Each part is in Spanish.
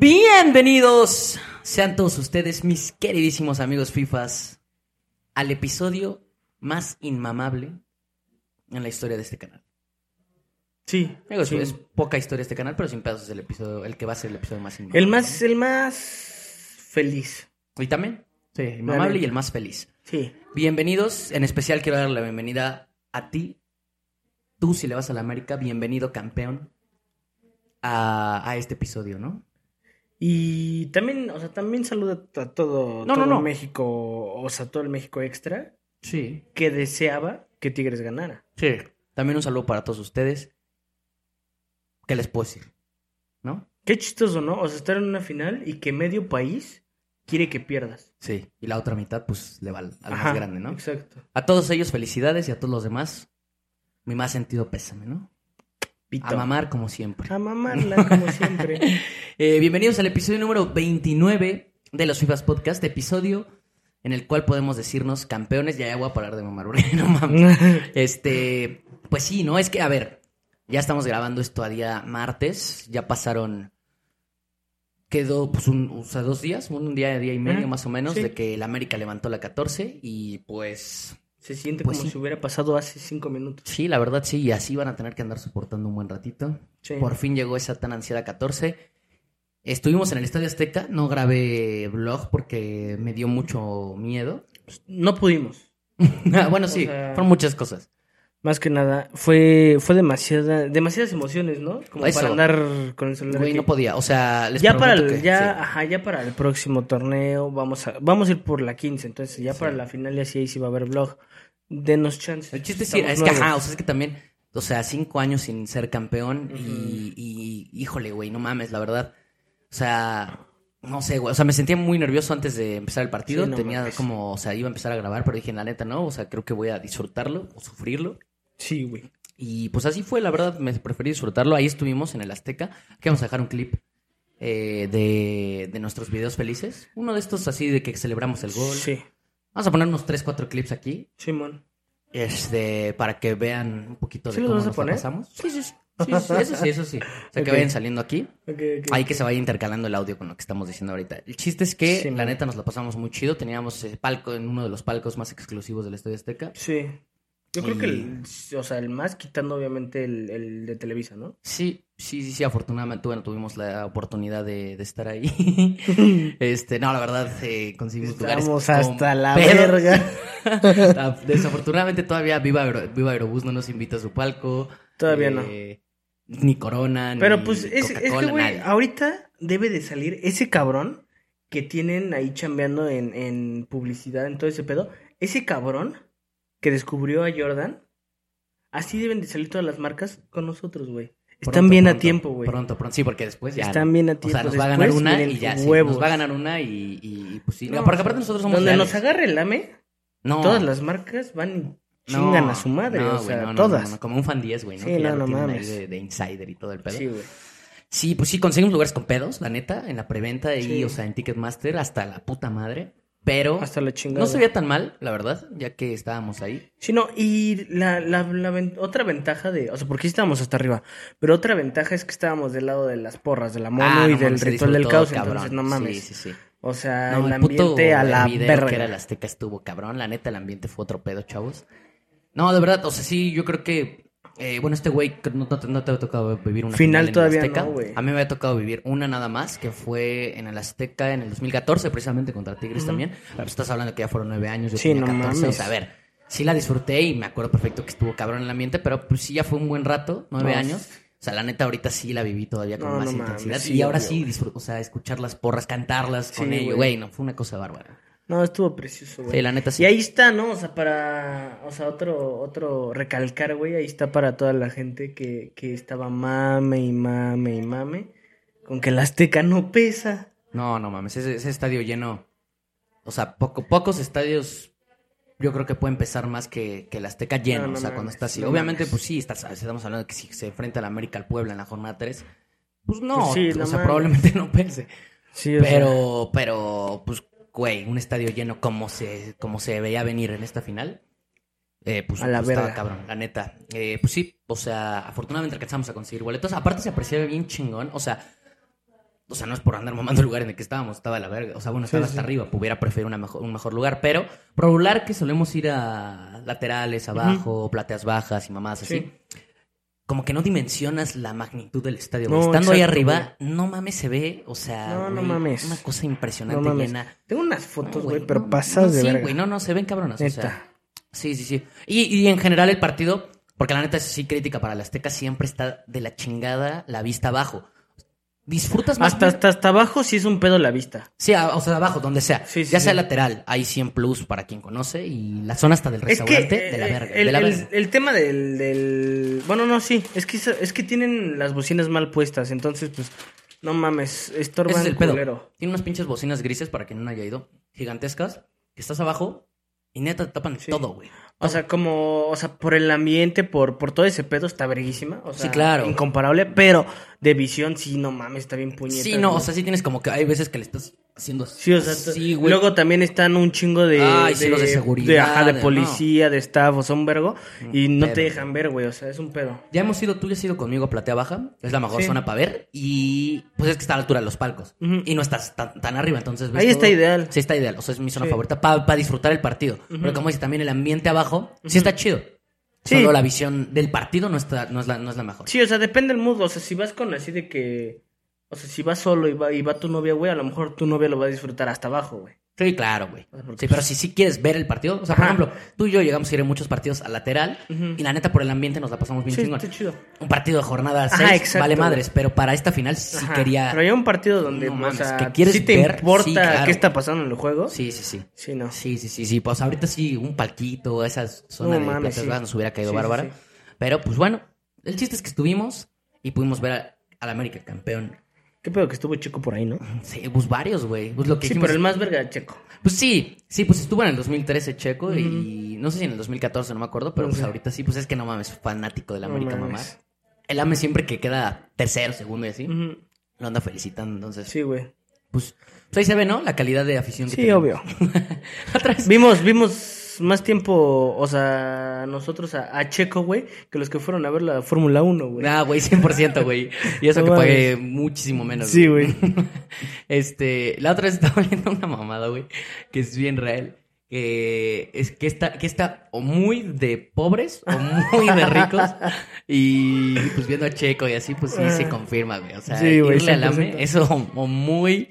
Bienvenidos sean todos ustedes, mis queridísimos amigos FIFAs, al episodio más inmamable en la historia de este canal. Sí, Digo, es- sí. es poca historia este canal, pero sin pedos es el episodio, el que va a ser el episodio más inmamable. El más, el más feliz. Y también, sí, inmamable y el más feliz. Sí. Bienvenidos, en especial quiero dar la bienvenida a ti. Tú, si le vas a la América, bienvenido campeón a, a este episodio, ¿no? Y también, o sea, también saluda a todo, No, todo no, no. México, o sea, todo el México extra Sí. que deseaba que Tigres ganara. Sí. También un saludo para todos ustedes. ¿Qué les puedo decir? ¿No? Qué chistoso, ¿no? O sea, estar en una final y que medio país quiere que pierdas. Sí. Y la otra mitad, pues, le va al, al Ajá, más grande, ¿no? Exacto. A todos ellos, felicidades y a todos los demás, mi más sentido pésame, ¿no? Pito. A mamar como siempre. A mamarla, como siempre. Eh, bienvenidos al episodio número 29 de los FIFAs Podcast, episodio en el cual podemos decirnos campeones. Ya, ya voy a parar de mamar, no mames. Este, pues sí, ¿no? Es que, a ver, ya estamos grabando esto a día martes, ya pasaron, quedó, pues, un, o sea, dos días, un día, día y medio más o menos, sí. de que el América levantó la 14 y pues, Se siente Pues como sí. si hubiera pasado hace cinco minutos. sí, la verdad sí, y así van a tener que andar soportando un buen ratito. Sí. Por fin llegó esa tan ansiada 14. Estuvimos en el Estadio Azteca, no grabé vlog porque me dio mucho miedo. No pudimos. bueno, sí, O sea, fueron muchas cosas. Más que nada, fue, fue demasiada, demasiadas emociones, ¿no? Como Eso. para andar con el celular. Güey, aquí. no podía, o sea, les ya para el, que ya, sí. ajá, ya para el próximo torneo vamos a, vamos a ir por la 15, entonces ya Sí. para la final y así ahí sí va a haber vlog. Denos chance. El chiste sí, es que, ajá, o sea, es que también, o sea, cinco años sin ser campeón y, y, híjole, güey, no mames, la verdad. O sea, no sé, güey, o sea, me sentía muy nervioso antes de empezar el partido. Sí, no Tenía mames. como, o sea, iba a empezar a grabar, pero dije, la neta, no, o sea, creo que voy a disfrutarlo o sufrirlo. Sí, güey. Y pues así fue, la verdad, me preferí disfrutarlo. Ahí estuvimos en el Azteca. Aquí vamos a dejar un clip eh, de, de nuestros videos felices. Uno de estos así de que celebramos el gol. Sí, Vamos a poner unos 3, 4 clips aquí. Simón. Este, para que vean un poquito de ¿Sí cómo nos pasamos. Sí, sí, sí, sí, sí, eso sí, eso sí. O sea, que vayan saliendo aquí. Ahí que se vaya intercalando el audio con lo que estamos diciendo ahorita. El chiste es que, Sí, la man. neta, nos la pasamos muy chido. Teníamos eh, palco en uno de los palcos más exclusivos del Estadio Azteca. Sí. Yo creo que el, o sea, el más quitando obviamente el, el de Televisa, ¿no? Sí, sí, sí, sí, afortunadamente, bueno, tuvimos la oportunidad de, de estar ahí. este, no, la verdad, eh, conseguimos lugares. Estamos con hasta la pedos. verga. Desafortunadamente todavía Viva, Aero- Viva Aerobús no nos invita a su palco. Todavía no. Eh, Ni Corona, Pero ni pues es, es que, Coca-Cola, güey, ahorita debe de salir ese cabrón que tienen ahí chambeando en, en publicidad, en todo ese pedo. Ese cabrón que descubrió a Jordan. Así deben de salir todas las marcas con nosotros, güey. Están Pronto, bien a tiempo, güey. Pronto, pronto. Sí, porque después ya. Están bien a O tiempo. sea, nos va a ganar una y ya, sí, nos va a ganar una y, y, pues sí. No, porque o aparte nosotros somos Donde nos agarre el AME, No. todas las marcas van y No, chingan a su madre. no, o sea, todas. como un fan 10, güey, ¿no? Sí, Que ya no, lo no mames. de, de insider y todo el pedo. Sí, güey. Sí, pues sí, conseguimos lugares con pedos, la neta, en la preventa y, Sí. o sea, en Ticketmaster, hasta la puta madre. Pero Hasta la chingada. no se veía tan mal, la verdad, ya que estábamos ahí. Sí, no, y la, la, la ven- otra ventaja de, o sea, porque sí estábamos hasta arriba, pero otra ventaja es que estábamos del lado de las porras, de la mono Ah, y no del mames, ritual del caos, cabrón. entonces no mames. Sí, sí, sí. O sea, No, el el puto ambiente a la video verga. que era el Azteca estuvo cabrón. La neta, el ambiente fue otro pedo, chavos. No, de verdad, o sea, sí, yo creo que. Eh, bueno, este güey, no, no te- no te ha tocado vivir una Final final, en todavía el Azteca. no, güey. A mí me había tocado vivir una nada más, que fue en el Azteca en el 2014, precisamente contra Tigres también. Pero pues, estás hablando que ya fueron nueve años, yo Sí, tenía no 14. mames. O sea, a ver, sí la disfruté y me acuerdo perfecto que estuvo cabrón el ambiente, pero pues sí ya fue un buen rato, nueve años. O sea, la neta, ahorita sí la viví todavía con más mames, intensidad. sí, y ahora obvio, sí disfruto, o sea, escuchar las porras, cantarlas Sí, con ellos, güey, no, fue una cosa bárbara. No, estuvo precioso, güey. Sí, la neta sí. Y ahí está, ¿no? O sea, para, o sea, otro, otro recalcar, güey, ahí está para toda la gente que, que estaba mame y mame y mame, con que el Azteca no pesa. No, no mames, ese, ese estadio lleno. O sea, poco, pocos estadios yo creo que pueden pesar más que, que el Azteca lleno. No, no o sea, cuando está así. Obviamente, pues sí, estás, estamos hablando de que si se enfrenta al América al Puebla en la jornada 3, pues no, Pues sí, o no sea, mames. probablemente no pese. Sí, o sea, Pero, pero, pues, güey, un estadio lleno como se, como se veía venir en esta final. Eh, pues, A la pues, estaba cabrón, la neta. Eh, pues sí, o sea, afortunadamente alcanzamos a conseguir boletos. Aparte se apreciaba bien chingón. O sea, o sea, no es por andar mamando el lugar en el que estábamos, estaba a la verga. O sea, bueno, estaba Sí, hasta sí. arriba, hubiera preferido una mejor, un mejor lugar. Pero, por regular que solemos ir a laterales, abajo, plateas bajas y mamás así. Sí. Como que no dimensionas la magnitud del estadio. No. Estando ahí arriba, no mames, se ve, o sea, No, no mames. una cosa No impresionante, mames. llena. Tengo unas No, fotos, güey, no, pero pasadas no, de sí, verga. güey, no, no, se ven cabronas, o Neta. sea. Sí, sí, sí. Y, y en general el partido, porque la neta es sí crítica para la Azteca, siempre está de la chingada la vista abajo. Disfrutas más. Hasta, hasta, hasta abajo sí es un pedo la vista. Sí, a- o sea, abajo, donde sea. Sí, sí, ya sea sí. lateral, hay 100 plus para quien conoce. Y la zona hasta del Es que restaurante, de la eh, verga. el, de la el- verga. el tema del, del... Bueno, no, sí. Es que, es que tienen las bocinas mal puestas. Entonces, pues, no mames. Estorban Ese es el pedo. culero. Tiene unas pinches bocinas grises para quien no haya ido. Gigantescas. Que estás abajo y neta te tapan todo, güey. O sea, como, o sea, por el ambiente, por, por todo ese pedo está verguísima. O sea, Sí, claro. Incomparable, pero de visión sí, no mames, está bien puñeta. Sí, no, o sea, sí tienes como que hay veces que le estás haciendo Sí, o sea, sí, güey. luego también están un chingo de, Ay, sí, los de seguridad, ajá, de policía, de staff, o un vergo, y no te dejan ver, güey, o sea, es un pedo. Ya hemos ido, tú ya has ido conmigo a Platea Baja, es la mejor Sí. zona para ver y pues es que está a la altura de los palcos Ujú. y no estás tan, tan arriba, entonces ves Ahí está ideal. Sí, está ideal, o sea, es mi zona Sí. favorita para disfrutar el partido. Pero como dice también el ambiente abajo, sí está chido. Sí. Solo la visión del partido no, está, no, es, la, no es la mejor. Sí, o sea, depende del mood, o sea, si vas con así de que, o sea, si vas solo y va, y va tu novia, güey, a lo mejor tu novia lo va a disfrutar hasta abajo, güey. Sí, claro, güey. Sí, pero si sí quieres ver el partido, o sea, por Ajá. ejemplo, tú y yo llegamos a ir en muchos partidos a lateral y la neta por el ambiente nos la pasamos bien Sí, chingón. está chido. Un partido de jornada Ajá, 6 exacto, vale madres, pero para esta final sí Ajá, quería... Pero hay un partido donde, No o mames, sea, que quieres sí te ver, importa sí, claro. qué está pasando en el juego. Sí, sí, sí. Sí, no. Sí, sí, sí, sí. Pues ahorita sí, un palquito, esa zona No de mames, Platas nos hubiera caído bárbara. Pero pues bueno, el chiste es que estuvimos y pudimos ver al América campeón. Qué pedo que estuvo chico por ahí, ¿no? Sí, pues varios, güey. Pues lo que Sí, dijimos- pero el más verga checo. Pues sí, sí, pues estuvo en el 2013 Checo y no sé si en el 2014, no me acuerdo, pero No pues ahorita sí, pues es que no mames, fanático del No América, mamá. mames. El AME siempre que queda tercero, segundo y así, lo anda felicitando, entonces, Sí, güey. pues, pues ahí se ve, ¿no? La calidad de afición que Sí, tenemos. obvio. Vez. Vimos, vimos más tiempo, o sea, nosotros a, a Checo, güey, que los que fueron a ver la Fórmula 1, güey. Ah, güey, 100%, güey. Y eso No que mames. pagué muchísimo menos. Sí, güey. Este, la otra vez estaba viendo una mamada, güey, que es bien real. Que es que está, que está o muy de pobres o muy de ricos. Y pues viendo a Checo y así, pues sí se confirma, güey. O sea, Sí, irle al AME, 100%. eso o muy,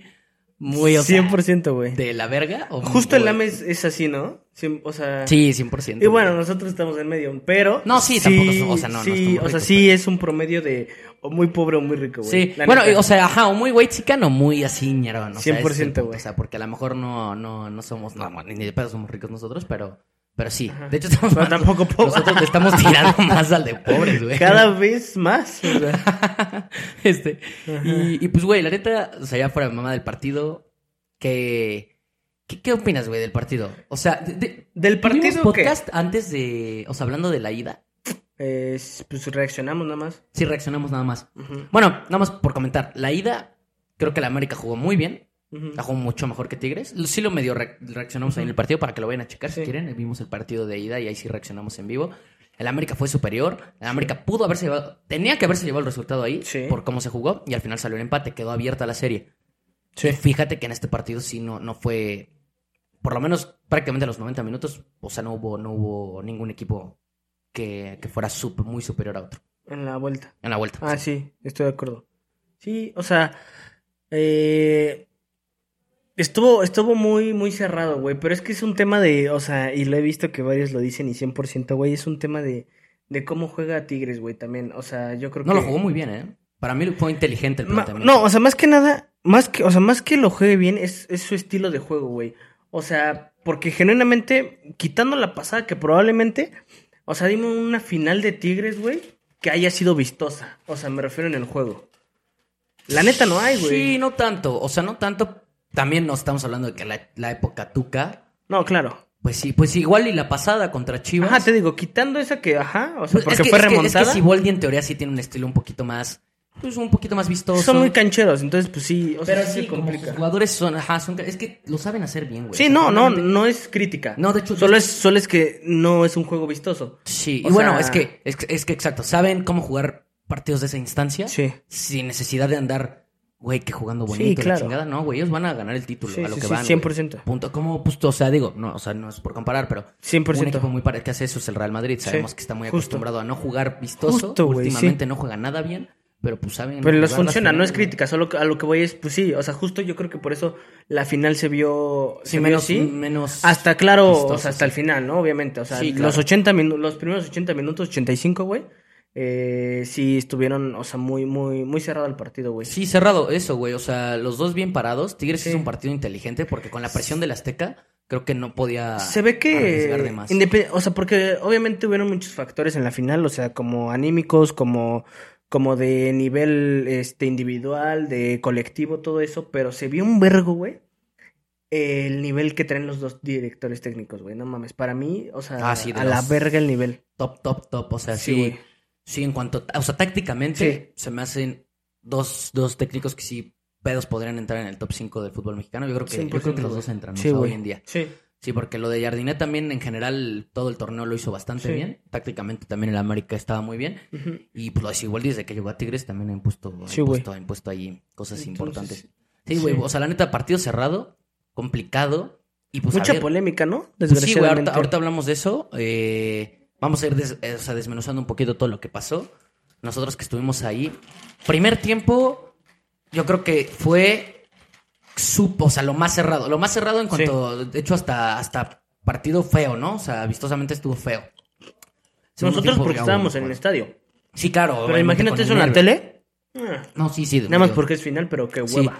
muy, o sea, 100%, güey. de la verga. O Justo el muy- AME es, es así, ¿no? Cien- o sea... Sí, 100%. Y bueno, güey. nosotros estamos en medio, pero... No, sí, tampoco somos- o sea, no, no sí, estamos o sea, ricos, sí es un promedio de o muy pobre o muy rico, güey. Sí, La bueno, neta. o sea, ajá, o muy white chican o muy así ñerón. O sea, ese es el 100%, punto, güey. O sea, porque a lo mejor no, no, no somos, no, ni de pedo somos ricos nosotros, pero, pero sí. De hecho, estamos Pero tampoco pobre. Nosotros le estamos tirando más al de pobres, güey. Cada vez más. o sea. este. Y, y pues, güey, la neta, o sea, ya fuera mamá del partido, que. ¿Qué, qué opinas, güey, del partido? O sea, de- de- Del ¿tuvimos partido podcast antes de. O sea, hablando de la ida. Eh, pues reaccionamos nada más. Sí, reaccionamos nada más. Bueno, nada más por comentar. La ida, creo que la América jugó muy bien. La jugó mucho mejor que Tigres. Sí lo medio re- reaccionamos ahí en el partido para que lo vayan a checar si Sí. quieren. Vimos el partido de ida y ahí sí reaccionamos en vivo. El América fue superior. El América pudo haberse llevado... Tenía que haberse llevado el resultado ahí Sí. por cómo se jugó y al final salió el empate. Quedó abierta la serie. Sí. Fíjate que en este partido sí no, no fue... Por lo menos prácticamente a los 90 minutos, o sea, no hubo, no hubo ningún equipo que, que fuera muy superior a otro En la vuelta. en la vuelta. Ah, sí, estoy de acuerdo. Sí, o sea, eh, estuvo, estuvo muy, muy cerrado, güey, pero es que es un tema de, o sea, y lo he visto que varios lo dicen y 100%, güey, es un tema de, de cómo juega Tigres, güey, también, o sea, yo creo No que... lo jugó muy bien, ¿eh? Para mí fue inteligente el planteamiento. no, o sea, más que nada, más que, o sea, más que lo juegue bien, es, es su estilo de juego, güey. O sea, porque genuinamente, quitando la pasada que probablemente, o sea, dime una final de Tigres, güey, que haya sido vistosa. O sea, me refiero en el juego. La neta no hay, güey. Sí, no tanto. O sea, no tanto. También no estamos hablando de que la, la época Tuca. No, claro. Pues sí, pues igual y la pasada contra Chivas. Ajá, te digo, quitando esa que, ajá, o sea, Pues porque es que, fue es que- remontada. Es que, Siboldi en teoría sí tiene un estilo un poquito más. Pues un poquito más vistoso. Son muy cancheros, entonces, pues sí, o sea, Pero sí sí, se como complica. sus jugadores son. Ajá, son. Es que lo saben hacer bien, güey. Sí, sea, no, no, no es crítica. No, de hecho, Solo es, solo es que no es un juego vistoso. Sí, O y bueno, sea- es que, es que, es que exacto, saben cómo jugar partidos de esa instancia Sí. sin necesidad de andar güey, que jugando Sí, bonito, claro. la chingada. No, güey, ellos van a ganar el título, Sí, a lo sí, que sí, van. 100%. güey. Punto. Como, pues, o sea, digo, no, o sea, no es por comparar, pero 100%. un equipo muy parecido que hace eso es el Real Madrid. Sabemos Sí, que está muy justo. acostumbrado a no jugar vistoso. Justo, Últimamente sí. no juega nada bien, pero pues saben. Pero les funciona, no es crítica, solo a lo que voy es, pues sí, o sea, justo yo creo que por eso la final se vio, Sí, se vio menos, así. menos. Hasta claro, vistoso, o sea, hasta sí. el final, ¿no? Obviamente, o sea, Sí, claro. los 80 minutos, los primeros 80 minutos, 85, güey, eh, sí estuvieron, o sea, muy, muy, muy cerrado el partido, güey. Sí, cerrado, eso, güey. O sea, los dos bien parados. Tigres Sí. es un partido inteligente porque con la presión del Azteca, creo que no podía. Se ve que, de más. o sea, porque obviamente hubieron muchos factores en la final, o sea, como anímicos, como, como de nivel, este, individual, de colectivo, todo eso, pero se vio un vergo, güey, el nivel que traen los dos directores técnicos, güey, no mames, para mí, o sea, Ah, sí, a la verga el nivel. Top, top, top. O sea, sí, Sí. Sí, en cuanto. O sea, tácticamente se me hacen dos, dos técnicos que sí pedos podrían entrar en el top 5 del fútbol mexicano. Yo creo que, yo creo 100%, que los dos entran o Sí, sea, hoy en día. Sí. Sí, porque lo de Jardinet también en general todo el torneo lo hizo bastante Sí. bien. Tácticamente también el América estaba muy bien. Y pues lo de Siboldi desde que llegó a Tigres también ha impuesto, ha Sí, impuesto, impuesto ahí cosas Entonces, importantes. Sí, güey. sí. O sea, la neta, partido cerrado, complicado. Y pues Mucha ver, polémica, ¿no? pues sí, güey, Desgraciadamente. ahorita, ahorita hablamos de eso. eh, vamos a ir des- o sea, desmenuzando un poquito todo lo que pasó. Nosotros que estuvimos ahí. Primer tiempo, yo creo que fue supo, o sea, lo más cerrado. Lo más cerrado en cuanto, de hecho, hasta, hasta partido feo, ¿no? O sea, vistosamente estuvo feo. Segundo Nosotros tiempo, porque estábamos en el estadio. Sí, claro. Pero imagínate eso en la tele. Ah, No, sí, sí. Nada más porque es final, pero qué Sí. hueva.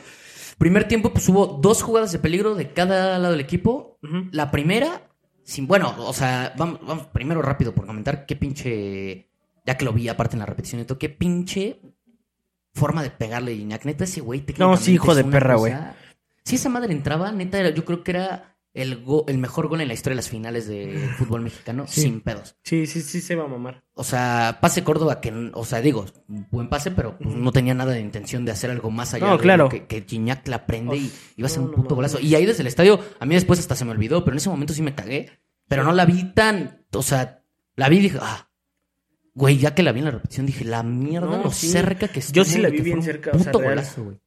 Primer tiempo, pues hubo dos jugadas de peligro de cada lado del equipo. La primera, sin, bueno, o sea, vamos, vamos primero rápido por comentar qué pinche, ya que lo vi aparte en la repetición todo, qué pinche forma de pegarle Iñak. Neta, ese güey técnicamente sí, hijo es de una perra, cosa- Si esa madre entraba, neta, era- yo creo que era el, go- el mejor gol en la historia de las finales de fútbol mexicano, Sí. sin pedos. Sí, sí, sí se va a mamar. O sea, pase Córdoba, que, o sea, digo, buen pase, pero pues, no tenía nada de intención de hacer algo más allá No, de claro. lo que, que Gignac la prende y Uf, iba a ser no, un puto golazo. Y ahí desde el estadio, a mí después hasta se me olvidó, pero en ese momento sí me cagué. Pero no la vi tan, o sea, la vi y dije, ah, güey, ya que la vi en la repetición, dije, la mierda, No, lo sí. cerca que estuvo. Yo sí la vi bien cerca, o sea, real. golazo, güey.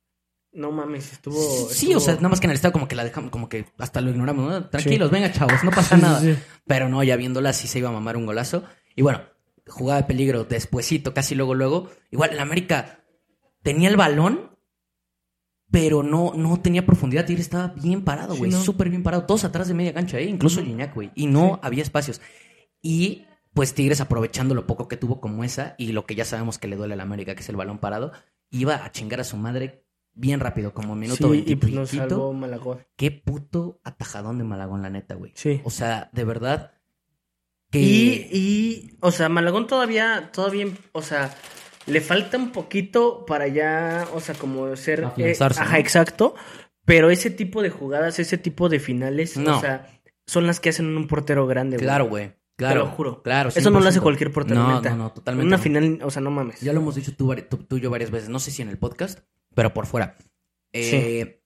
No mames, estuvo. Sí, o sea, nada más que en el estadio como que la dejamos, como que hasta lo ignoramos, ¿no? Tranquilos, Sí. venga, chavos, no pasa sí, nada. sí. Pero no, ya viéndola sí se iba a mamar un golazo. Y bueno, jugada de peligro despuesito, casi luego, luego. Igual, el América tenía el balón, pero no, no tenía profundidad. Tigre estaba bien parado, güey, no. súper bien parado. Todos atrás de media cancha, ¿eh? Incluso Gignac, güey. Y no había espacios. Y pues Tigres aprovechando lo poco que tuvo como esa y lo que ya sabemos que le duele al América, que es el balón parado, iba a chingar a su madre bien rápido, como minuto Sí, 20 y pues nos salvó Malagón. Qué puto atajadón de Malagón, la neta, güey. Sí. O sea, de verdad. Que... Y, y, o sea, Malagón todavía, todavía, o sea, le falta un poquito para ya, o sea, como ser... Afianzarse, ajá, ¿no? exacto. Pero ese tipo de jugadas, ese tipo de finales, No. o sea, son las que hacen un portero grande, güey. Claro, güey. Claro. Te lo juro. Claro. Eso no lo hace 100%. cualquier portero, No, neta. no, no, totalmente. En una no. final, o sea, no mames. Ya lo hemos dicho tú, tú- tú y yo varias veces. No sé si en el podcast, pero por fuera. Eh,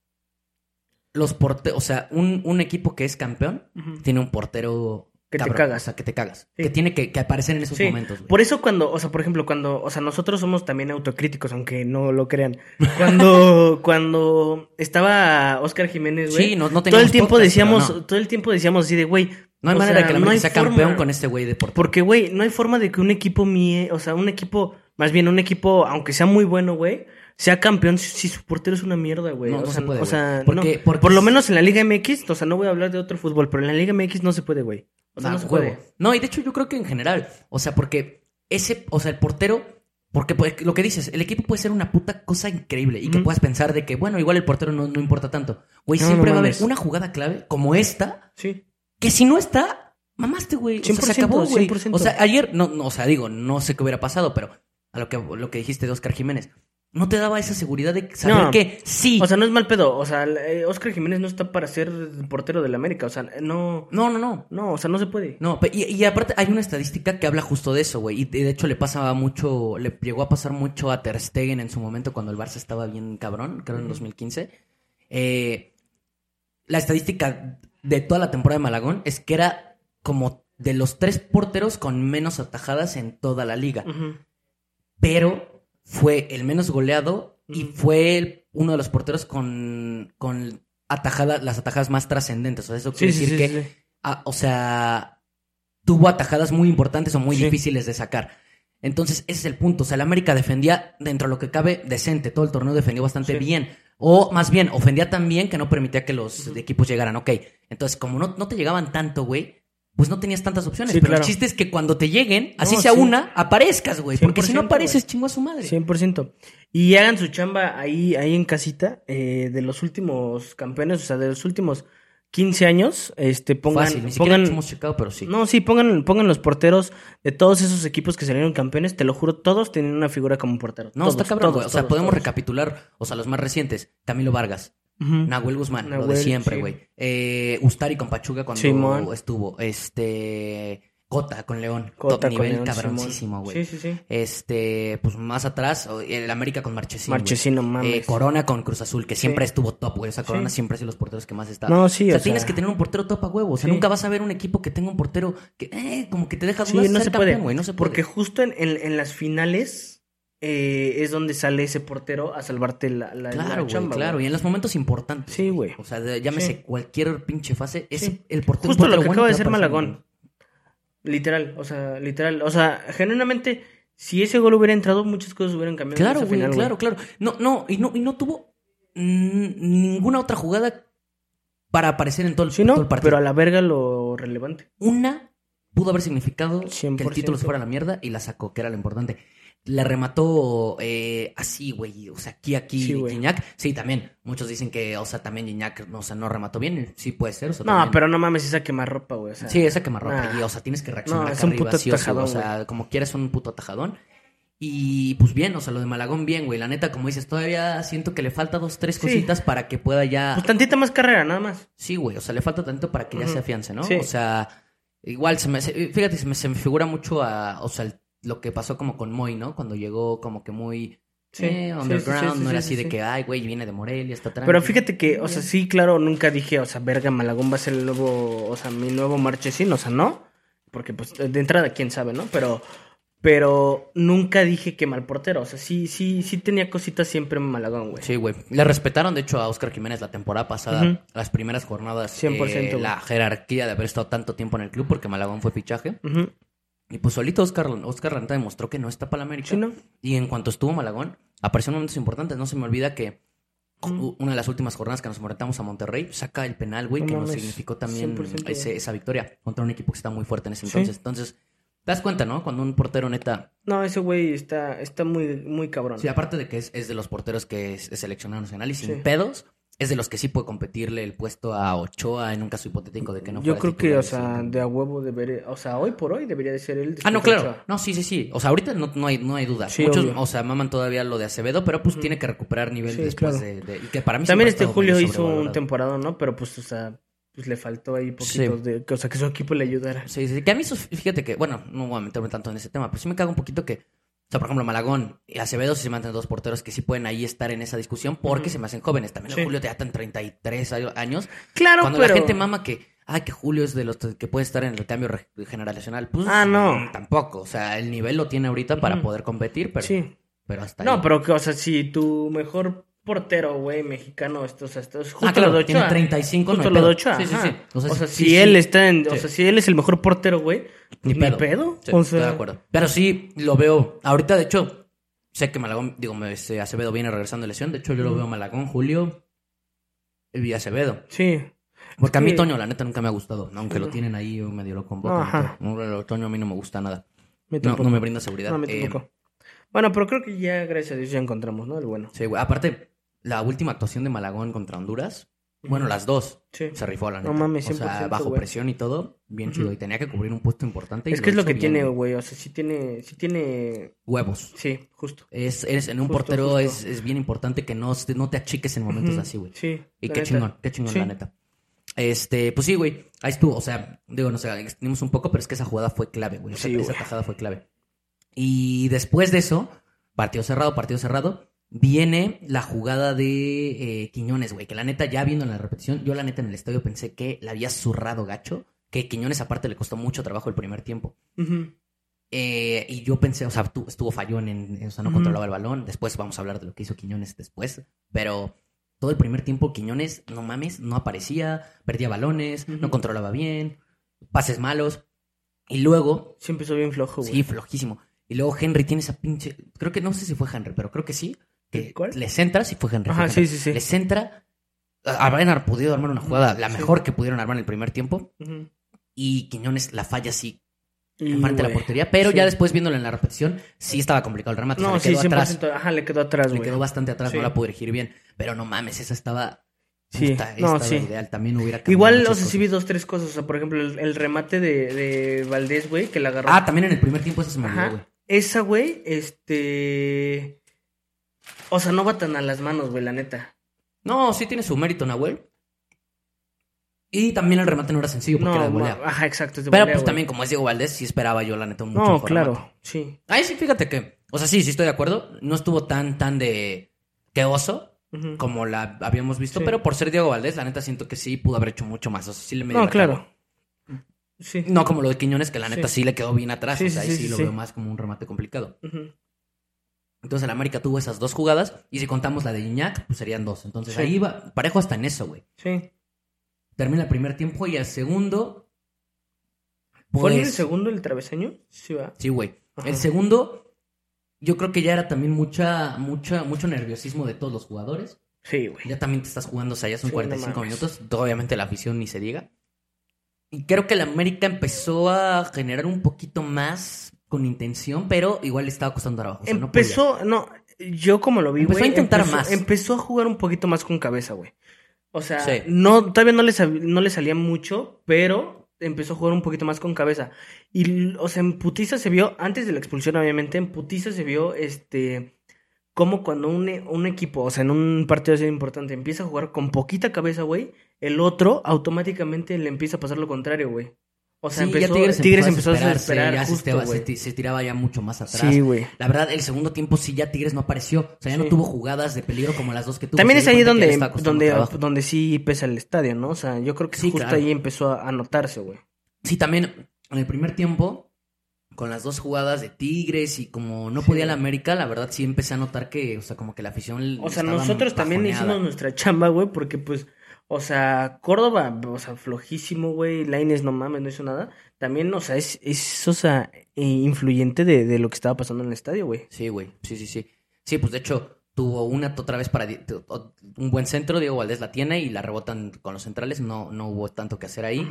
Los porteros, o sea, un, un equipo que es campeón tiene un portero. Que te cagas. O sea, que te cagas. Sí. Que tiene que, que aparecer en esos Sí, momentos. güey. Por eso cuando, o sea, por ejemplo, cuando, o sea, nosotros somos también autocríticos, aunque no lo crean. Cuando, cuando estaba Oscar Jiménez, güey. Sí, no, no todo el tiempo podcast, decíamos, no. todo el tiempo decíamos así de, güey. No hay manera sea, que la no América sea campeón con este güey de portero. Porque, güey, no hay forma de que un equipo mie, o sea, un equipo, más bien un equipo, aunque sea muy bueno, güey, sea campeón si, su portero es una mierda, güey. No, o no sea, se puede, o sea, güey. Porque- no. porque por lo menos en la Liga MX, o sea, no voy a hablar de otro fútbol, pero en la Liga MX no se puede, güey. O sea, Ah, no se puede. No, y de hecho yo creo que en general, o sea, porque ese, o sea, el portero, porque pues, lo que dices, el equipo puede ser una puta cosa increíble y que puedas pensar de que, bueno, igual el portero no, no importa tanto. Güey, No, siempre no va a haber una jugada clave como esta, Sí. que si no está, mamaste, güey. O sea, se 100%, acabó, güey. 100%. O sea, ayer, no, no, o sea, digo, no sé qué hubiera pasado, pero a lo que, lo que dijiste de Oscar Jiménez, no te daba esa seguridad de saber No. que sí. O sea, no es mal pedo. O sea, eh, Oscar Jiménez no está para ser portero del América. O sea, no. no, no, no. No, o sea, no se puede. No, y, y aparte hay una estadística que habla justo de eso, güey. Y de hecho le pasaba mucho, le llegó a pasar mucho a Ter Stegen en su momento cuando el Barça estaba bien cabrón, creo en 2015. Eh, la estadística de toda la temporada de Malagón es que era como de los tres porteros con menos atajadas en toda la liga. Pero fue el menos goleado y fue el uno de los porteros con, con atajada, las atajadas más trascendentes. O sea, eso quiere sí, decir sí, que, ah, o sea, tuvo atajadas muy importantes o muy difíciles de sacar. Entonces, ese es el punto. O sea, el América defendía, dentro de lo que cabe, decente. Todo el torneo defendió bastante bien. O más bien, ofendía tan bien que no permitía que los equipos llegaran. Ok. Entonces, como no, no te llegaban tanto, güey, pues no tenías tantas opciones. Sí, Pero claro. el chiste es que cuando te lleguen, así No, sea sí. una, aparezcas, güey. Porque si no 100%, apareces, chingo a su madre. 100%. Y hagan su chamba ahí, ahí en casita, eh, de los últimos campeones, o sea, de los últimos 15 años, este, pongan, Fácil, ni pongan, hemos checado, pero sí. no, sí, pongan, pongan los porteros de todos esos equipos que salieron campeones, te lo juro, todos tienen una figura como portero. No, Todos, está cabrón, todos. O sea, podemos recapitular, o sea, los más recientes. Camilo Vargas, Nahuel Guzmán, lo de siempre, sí. güey. Eh, Ustari con Pachuca cuando Simón. estuvo. Este. Cota con León. Cota top nivel con León, cabroncísimo, güey. Sí, sí, sí. Este, pues más atrás, el América con Marchesín. Marchesín, no mames. Eh, Corona con Cruz Azul, que siempre estuvo top, güey. O sea, Corona Sí. siempre ha sido los porteros que más está. No, sí, o sea, o tienes sea- que tener un portero top a huevo. O sea, Sí. nunca vas a ver un equipo que tenga un portero que, eh, como que te deja Sí, dudas de no se puede. campeón, güey. No se puede. Porque justo en, en- en las finales eh, es donde sale ese portero a salvarte la, la, la Claro, chamba, claro. Y en los momentos importantes. Sí, güey. O sea, llámese Sí. cualquier pinche fase, es Sí. el portero. Justo un lo portero que acaba de aparecer, Malagón. Literal, o sea, literal. O sea, genuinamente, si ese gol hubiera entrado, muchas cosas hubieran cambiado. Claro, güey, claro, claro. No, no, y no, y no tuvo ninguna otra jugada para aparecer en todo el, Sí, todo no, el partido. pero a la verga lo relevante. Una pudo haber significado que el 100%. título se fuera a la mierda y la sacó, que era lo importante. La remató eh, así, güey. O sea, aquí, aquí, Sí. Gignac. Sí, también. Muchos dicen que, o sea, también Gignac, o sea, no remató bien. Sí puede ser. O sea, No, también- pero no mames, esa quemarropa, güey. O sea, Sí, esa quemarropa. nah. Y, o sea, tienes que reaccionar No, es un arriba, puto sí o sea, como quieras, un puto atajadón. Y pues bien, o sea, lo de Malagón bien, güey. La neta, como dices, todavía siento que le falta dos, tres Sí. cositas para que pueda ya. Pues tantita más carrera, nada más. Sí, güey. O sea, le falta tanto para que ya se afiance, ¿no? Sí. O sea, igual se me. fíjate, se me, se me figura mucho a. O sea, el- lo que pasó como con Moy, ¿no? Cuando llegó como que muy. Sí, eh, underground, sí, sí, no era sí, así sí, de que, ay, güey, viene de Morelia, está atrás. Pero fíjate que, o sea, sí, claro, nunca dije, o sea, verga, Malagón va a ser el nuevo, o sea, mi nuevo Marchesín, o sea, no. Porque, pues, de entrada, quién sabe, ¿no? Pero, pero nunca dije que mal portero. O sea, sí, sí, sí tenía cositas siempre en Malagón, güey. Sí, güey. Le respetaron, de hecho, a Oscar Jiménez la temporada pasada, las primeras jornadas, 100%, eh, la jerarquía de haber estado tanto tiempo en el club, porque Malagón fue fichaje. Ujú. Y pues solito Oscar, Oscar Lanta demostró que no está para la América. Sí, ¿no? Y en cuanto estuvo Malagón, apareció en momentos importantes. No se me olvida que una de las últimas jornadas que nos enfrentamos a Monterrey, saca el penal, güey, No que nos significó también 100%, ese- esa victoria contra un equipo que está muy fuerte en ese Sí. entonces. Entonces, te das cuenta, ¿no? Cuando un portero neta No, ese güey está, está muy, muy cabrón. Sí, aparte de que es, es de los porteros que es, es seleccionado nacional y sin Sí. pedos, es de los que sí puede competirle el puesto a Ochoa en un caso hipotético de que no Yo fuera creo que, o sea, de a huevo debería, o sea, hoy por hoy debería de ser él. Ah, no, claro. Ochoa. No, sí, sí, sí. O sea, ahorita no, no hay, no hay duda. Sí, Muchos, obvio. o sea, maman todavía lo de Acevedo, pero pues tiene que recuperar nivel Sí, después claro. de, de- Y que para mí También este Julio hizo un temporada, ¿no? Pero pues, o sea, pues le faltó ahí poquitos de, o sea, que su equipo le ayudara. Sí, sí, que a mí, fíjate que, bueno, no voy a meterme tanto en ese tema, pero sí me cago un poquito que, sea, por ejemplo, Malagón y Acevedo sí se mantienen dos porteros que sí pueden ahí estar en esa discusión porque se me hacen jóvenes. También Sí. Julio te atan 33 años. Claro, Cuando pero... la gente mama que, ay, que Julio es de los que puede estar en el cambio generacional, pues Ah, no. mm, tampoco. O sea, el nivel lo tiene ahorita para poder competir, pero, Sí. pero hasta No, ahí. pero que, o sea, si tu mejor portero, güey, mexicano, esto, o sea, esto es justo Ah, claro, lo de tiene Ochoa. 35, no Justo hay lo de. Ochoa, Sí, sí, sí. O sea, sí, si sí, él sí. está en, o sea, si él es el mejor portero, güey, Ni ni pedo. pedo. Sí, o estoy de sea, acuerdo. Pero sí lo veo. Ahorita, de hecho, sé que Malagón, digo, me- este, Acevedo viene regresando de lesión. De hecho, yo lo veo Malagón, Julio y Acevedo. sí. Porque a mí. Toño, la neta, nunca me ha gustado. Aunque lo tienen ahí, medio lo convoco. Ajá. No, no, Toño a mí no me gusta nada. Me No, no me brinda seguridad. No, me Eh. Bueno, pero creo que ya, gracias a Dios, ya encontramos, ¿no? El bueno. sí, güey. Aparte, la última actuación de Malagón contra Honduras, bueno, las dos, Sí. se rifó la No neta. mames, o sea, 100%, bajo presión y todo, bien chido. Y tenía que cubrir un puesto importante. y Es que es lo que bien, tiene, güey. O sea, sí tiene, sí tiene, Huevos. sí, justo. Es, es- en un Justo, portero justo. Es, es bien importante que no, te- no te achiques en momentos así, güey. Sí. Y qué neta. chingón, qué chingón, Sí. la neta. Este, pues sí, güey. Ahí estuvo. O sea, digo, no sé, extendimos un poco, pero es que esa jugada fue clave, güey. Sí, esa güey. tajada fue clave. Y después de eso, partido cerrado, partido cerrado, viene la jugada de eh, Quiñones, güey. Que la neta, ya viendo en la repetición, yo la neta en el estadio pensé que la había zurrado gacho. Que Quiñones aparte le costó mucho trabajo el primer tiempo. Eh, y yo pensé, o sea, tu- estuvo fallón en, o sea, no controlaba el balón. Después vamos a hablar de lo que hizo Quiñones después. Pero todo el primer tiempo Quiñones, no mames, no aparecía, perdía balones, no controlaba bien, pases malos. Y luego, Sí empezó bien flojo, güey. sí, flojísimo. Y luego Henry tiene esa pinche, creo que no sé si fue Henry, pero creo que sí. Que ¿Cuál? le centra, sí fue Henry. Ajá, fue Henry. sí, sí, sí. Le centra. Habrían podido armar una jugada, la Sí. mejor que pudieron armar en el primer tiempo. Ujú. Y Quiñones la falla así Y, enfrente de la portería, pero sí. ya después viéndolo en la repetición, sí estaba complicado el remate. o sea, No, le sí, quedó 100%. atrás. Ajá, le quedó atrás, Le güey. quedó bastante atrás, Sí. no la pude dirigir bien. Pero no mames, esa estaba. Sí, puta, no, estaba sí. ideal. También hubiera Igual, o sea, sí vi dos, tres cosas. O sea, por ejemplo, el, el remate de, de Valdés, güey, que la agarró. Ah, también en el primer tiempo esa se me olvidó, güey. Esa, güey, este. O sea, no va tan a las manos, güey, la neta. No, sí tiene su mérito, Nahuel. Y también el remate no era sencillo porque era No, de volea. ajá, exacto. es de Pero volea, pues también, como es Diego Valdés, sí esperaba yo, la neta, mucho No, claro, remate. sí. Ahí sí, fíjate que. O sea, sí, sí estoy de acuerdo. No estuvo tan, tan de. que oso. Como la habíamos visto, Sí. pero por ser Diego Valdés, la neta siento que sí pudo haber hecho mucho más. O sea, sí le medio No, claro. Sí. No como lo de Quiñones, que la neta sí, Sí. le quedó bien atrás. O sea, ahí sí, lo veo más como un remate complicado. Ujú. Entonces el América tuvo esas dos jugadas, y si contamos la de Iñak, pues serían dos. Entonces Sí. ahí va, parejo hasta en eso, güey. Sí. Termina el primer tiempo y el segundo. ¿Fue en el Pues. segundo el travesaño? Sí, va. Sí, güey. Ajá. El segundo, yo creo que ya era también mucha, mucha, mucho nerviosismo de todos los jugadores. Sí, güey. Ya también te estás jugando, o sea, ya son Sí, no 45 mames. minutos. Obviamente la afición ni se diga. Y creo que la América empezó a generar un poquito más con intención, pero igual le estaba costando trabajo. o sea, empezó, no, yo como lo vi, Empezó güey, a intentar empezó- más. Empezó a jugar un poquito más con cabeza, güey. O sea, Sí. no, todavía no le, no le salía mucho, pero empezó a jugar un poquito más con cabeza. Y, o sea, en putiza se vio, antes de la expulsión, obviamente, en putiza se vio, este, como cuando un, e- un equipo, o sea, en un partido así importante, empieza a jugar con poquita cabeza, güey, el otro automáticamente le empieza a pasar lo contrario, güey. O sea, Sí, ya empezó, Tigres, Tigres, empezó, empezó a desesperar, ya se, justo, tiraba ya mucho más atrás. Sí, güey. La verdad, el segundo tiempo sí ya Tigres no apareció. O sea, ya no tuvo jugadas de peligro como las dos que tuvo. También es ahí donde, donde, trabajo. donde sí pesa el estadio, ¿no? O sea, yo creo que Sí, justo claro. ahí empezó a, a notarse, güey. Sí, también en el primer tiempo, con las dos jugadas de Tigres y como no Sí. podía la América, la verdad sí empecé a notar que, o sea, como que la afición. O sea, nosotros también hicimos nuestra chamba, güey, porque pues, o sea, Córdoba, o sea, flojísimo, güey, Laines no mames, no hizo nada. También, o sea, es, es o sea, eh, influyente de, de lo que estaba pasando en el estadio, güey. Sí, güey. Sí, sí, sí. Sí, pues de hecho, tuvo una otra vez para un buen centro, Diego Valdés la tiene y la rebotan con los centrales. No, no hubo tanto que hacer ahí.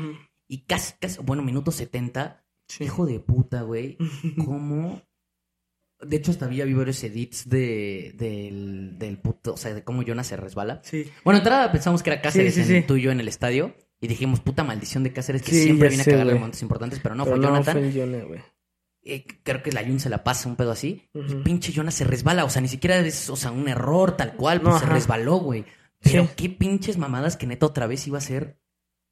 Y casi, casi, bueno, minuto 70. Sí. Hijo de puta, güey. ¿Cómo? De hecho, hasta había varios edits de, del, del puto, o sea, de cómo Jonas se resbala. Sí. Bueno, entrada pensamos que era Cáceres Sí, sí, en- sí. tú y yo en el estadio. Y dijimos, puta maldición de Cáceres que siempre viene a sé, güey. momentos importantes, pero no, Pero fue no, Jonathan. fue el. Eh, creo que la Jun se la pasa un pedo así. Y pinche Jonas se resbala. O sea, ni siquiera es o sea, un error tal cual. Pues No, se ajá. resbaló, güey. Pero qué pinches mamadas que neta otra vez iba a ser.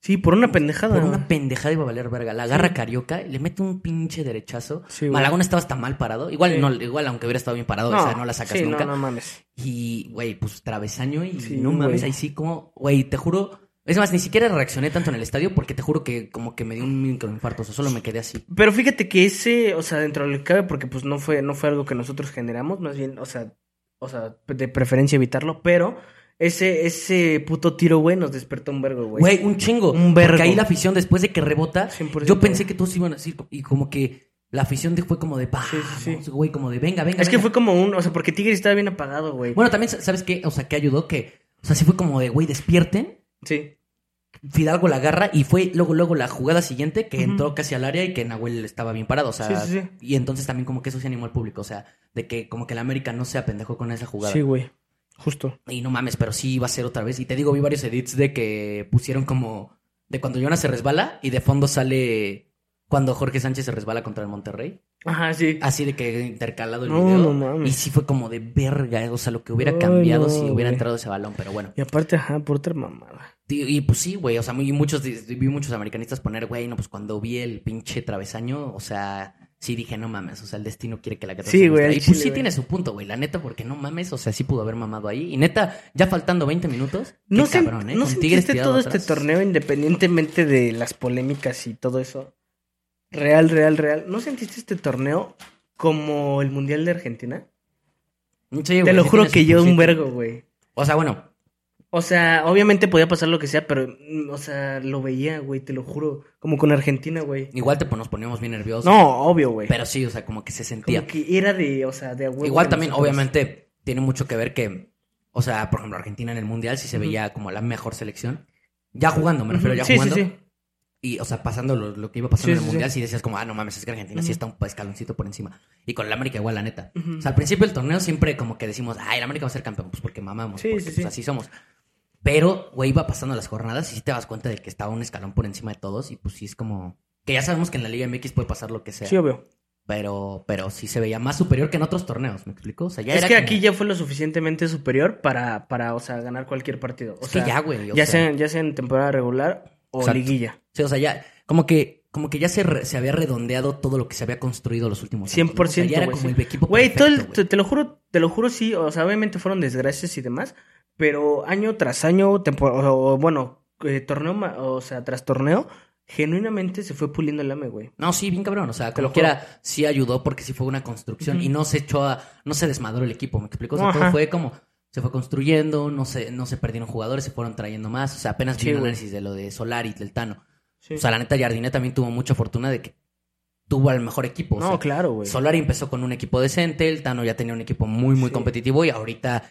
Sí, por una pendejada. Por una pendejada iba a valer verga. La agarra Carioca, le mete un pinche derechazo. Sí. Malagón estaba hasta mal parado. Igual, Sí. no, igual aunque hubiera estado bien parado, o sea, no la sacas sí, nunca. No, no mames. Y, güey, pues travesaño y Sí, no mames, ahí sí como, güey, te juro. Es más, ni siquiera reaccioné tanto en el estadio porque te juro que como que me dio un microinfarto. O sea, solo me quedé así. Pero fíjate que ese, o sea, dentro de lo que cabe, porque pues no fue, no fue algo que nosotros generamos, más bien, o sea, o sea, de preferencia evitarlo, pero ese, ese puto tiro, güey, nos despertó un vergo, güey. Güey, un chingo. Un vergo. Porque ahí la afición, después de que rebota, 100%, yo pensé que todos iban a decir, y como que la afición fue como de, Sí, sí, vamos, güey, como de, venga, venga. Es que venga". fue como un, o sea, porque Tigres estaba bien apagado, güey. Bueno, también, ¿sabes qué? O sea, que ayudó que, o sea, sí fue como de, güey, despierten. Sí. Fidalgo la agarra y fue luego, luego la jugada siguiente que entró casi al área y que Nahuel estaba bien parado, o sea, Sí, sí, sí. y entonces también como que eso se animó al público, o sea, de que como que el América no se apendejó con esa jugada. Sí, güey. Justo. Y no mames, pero sí iba a ser otra vez. Y te digo, vi varios edits de que pusieron como de cuando Jonas se resbala y de fondo sale cuando Jorge Sánchez se resbala contra el Monterrey. Ajá, sí. Así de que intercalado el No, video. no mames. Y sí fue como de verga, o sea, lo que hubiera Ay, cambiado no, si hubiera güey. entrado ese balón, pero bueno. Y aparte, ajá, por otra mamada. Tío, Y pues sí, güey, o sea, muy, muchos, vi muchos americanistas poner, güey, no, pues cuando vi el pinche travesaño, o sea, sí dije, no mames, o sea, el destino quiere que la Sí, güey, Y pues chile, sí güey. tiene su punto, güey, la neta, porque no mames, o sea, sí pudo haber mamado ahí. Y neta, ya faltando 20 minutos, No qué sé, cabrón, ¿eh? ¿no Con sentiste todo este torneo independientemente de las polémicas y todo eso? Real, real, real. ¿No sentiste este torneo como el Mundial de Argentina? Sí, Te lo sí juro que yo un vergo, güey. O sea, bueno, O sea, obviamente podía pasar lo que sea, pero, mm, o sea, lo veía, güey, te lo juro. Como con Argentina, güey. igual te, pues, nos poníamos bien nerviosos. No, obvio, güey. Pero sí, o sea, como que se sentía. Como que era de, o sea, de huevo Igual también, nosotros. obviamente, tiene mucho que ver que, o sea, por ejemplo, Argentina en el Mundial sí se veía como la mejor selección. Ya jugando, me refiero, ya sí, jugando. Sí, sí, Y, o sea, pasando lo, lo que iba pasando en el Mundial, sí. decías como, ah, no mames, es que Argentina sí está un escaloncito por encima. Y con el América igual, la neta. O sea, al principio del torneo siempre como que decimos, ay, el América va a ser campeón, pues porque mamamos, porque, pues, sí. así somos. Pero, güey, iba pasando las jornadas y sí te das cuenta de que estaba un escalón por encima de todos y pues sí es como... Que ya sabemos que en la Liga MX puede pasar lo que sea. Sí, obvio. Pero, pero sí se veía más superior que en otros torneos, ¿me explico? O sea, ya es era que como- aquí ya fue lo suficientemente superior para, para, o sea, ganar cualquier partido. O Es que sea, ya, güey. ya, sea, ya sea en temporada regular o Exacto. liguilla. sí, o sea, ya, como que, como que ya se, se había redondeado todo lo que se había construido los últimos años. 100%, ¿no? O sea, ya era como sí. el equipo Güey, te, güey. te lo juro, te lo juro, sí. O sea, obviamente fueron desgracias y demás. Pero año tras año, o, bueno, eh, torneo, o sea, tras torneo, genuinamente se fue puliendo el AME, güey. No, sí, bien cabrón. O sea, Te como lo quiera, sí ayudó porque sí fue una construcción y no se echó a, no se desmadró el equipo, ¿me explico? O sea, todo fue como, se fue construyendo, no se, no se perdieron jugadores, se fueron trayendo más. O sea, apenas Sí, vi un güey. análisis de lo de Solari, del Tano. Sí. O sea, la neta, Jardiné también tuvo mucha fortuna de que tuvo al mejor equipo. o no, sea, claro, güey. Solari empezó con un equipo decente, el Tano ya tenía un equipo muy, muy Sí. competitivo y ahorita,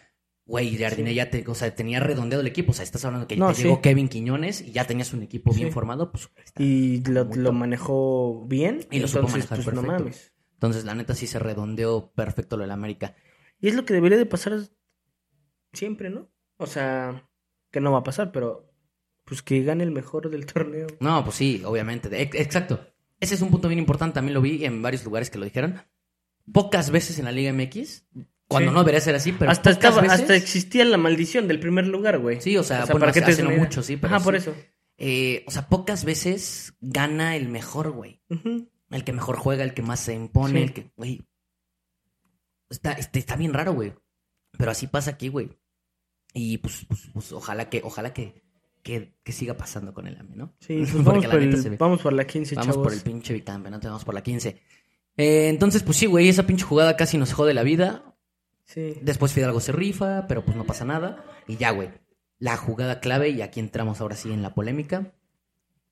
güey, Jardiné Sí. ya te, o sea, tenía redondeado el equipo. O sea, estás hablando que No, sí. llegó Kevin Quiñones y ya tenías un equipo bien Sí. formado, pues está. Y lo, manejó bien. Y lo supo entonces, manejar pues no mames. Entonces, la neta sí se redondeó perfecto lo del América. Y es lo que debería de pasar siempre, ¿no? O sea, que no va a pasar, pero pues que gane el mejor del torneo. No, pues sí, obviamente. De- ex- Exacto. Ese es un punto bien importante. También lo vi en varios lugares que lo dijeron. Pocas veces en la Liga MX, cuando Sí. no debería ser así, pero hasta, pocas estaba, veces- hasta existía la maldición del primer lugar, güey. Sí, o sea, bueno, hace- des hace no una idea. mucho, sí, pero Ajá, por eso. eh, o sea, pocas veces gana el mejor, güey. El que mejor juega, el que más se impone, Sí. el que, güey. Está, este, está bien raro, güey. Pero así pasa aquí, güey. Y pues, pues, pues, ojalá que, ojalá que, que, que siga pasando con el AME, ¿no? Sí, pues vamos, por el- se ve. vamos por la 15, Vamos chavos. por el pinche bicampeonato, vamos por la 15. Eh, entonces, pues sí, güey, esa pinche jugada casi nos jode la vida. Sí. Después Fidalgo se rifa, pero pues no pasa nada. Y ya, güey. La jugada clave, y aquí entramos ahora sí en la polémica.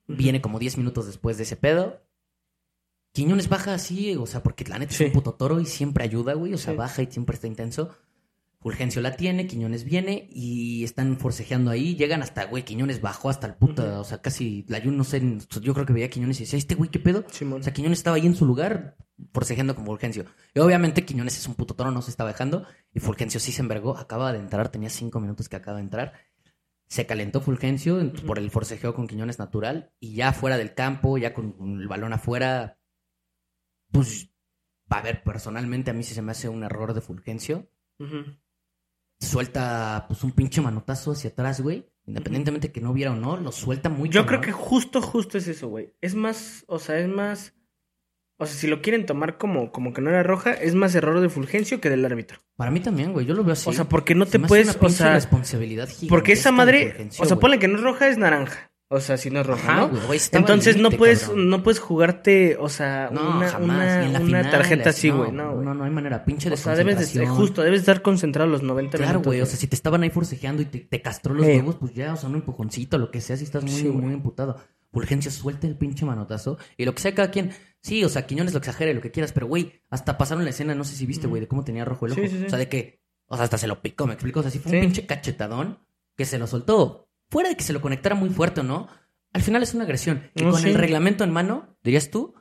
Viene como 10 minutos después de ese pedo. Quiñones baja así, o sea, porque la neta Sí. es un puto toro y siempre ayuda, güey. O sea, Sí. baja y siempre está intenso. Fulgencio la tiene, Quiñones viene y están forcejeando ahí. Llegan hasta, güey, Quiñones bajó hasta el puta, o sea, casi, la yo no sé, yo creo que veía a Quiñones y decía, este güey, ¿qué pedo? Simón. O sea, Quiñones estaba ahí en su lugar, forcejeando con Fulgencio. Y obviamente Quiñones es un puto toro, no se estaba dejando. Y Fulgencio sí se envergó, acaba de entrar, tenía cinco minutos que acaba de entrar. Se calentó Fulgencio por el forcejeo con Quiñones natural. Y ya fuera del campo, ya con, el balón afuera, pues, a ver, personalmente a mí sí se me hace un error de Fulgencio. Suelta, pues, un pinche manotazo hacia atrás, güey. Independientemente que no viera o no, lo suelta muy Yo creo que justo, justo es eso, güey. Es más, o sea, es más. O sea, si lo quieren tomar como, como que no era roja, es más error de Fulgencio que del árbitro. Para mí también, güey, yo lo veo así. O sea, porque no Se te me hace puedes. una O pinche sea, responsabilidad porque esa madre. O sea, ponle que no es roja, es naranja. O sea, si no es roja, Ajá, ¿no? al Entonces no puedes, cabrón. no puedes jugarte, o sea, No, una, jamás. una, una final, tarjeta así, güey. No, no, no hay manera. Pinche o sea, debes de, desconcentración. justo, debes de estar concentrado los 90 Claro, minutos. güey. O sea, si te estaban ahí forcejeando y te, te castró los Sí. huevos, pues ya, o sea, un empujoncito, lo que sea, si estás muy, Sí, muy emputado. Fulgencio, suelta el pinche manotazo. Y lo que sea cada quien. Sí, o sea, Quiñones lo exagere, lo que quieras, pero güey, hasta pasaron la escena, no sé si viste, güey, de cómo tenía rojo el ojo. Sí, sí, sí. O sea, de que, o sea, hasta se lo picó, me explico. O sea, sí fue un pinche cachetadón que se lo soltó. Fuera de que se lo conectara muy fuerte o no, al final es una agresión. Y No, con sí. el reglamento en mano, dirías tú,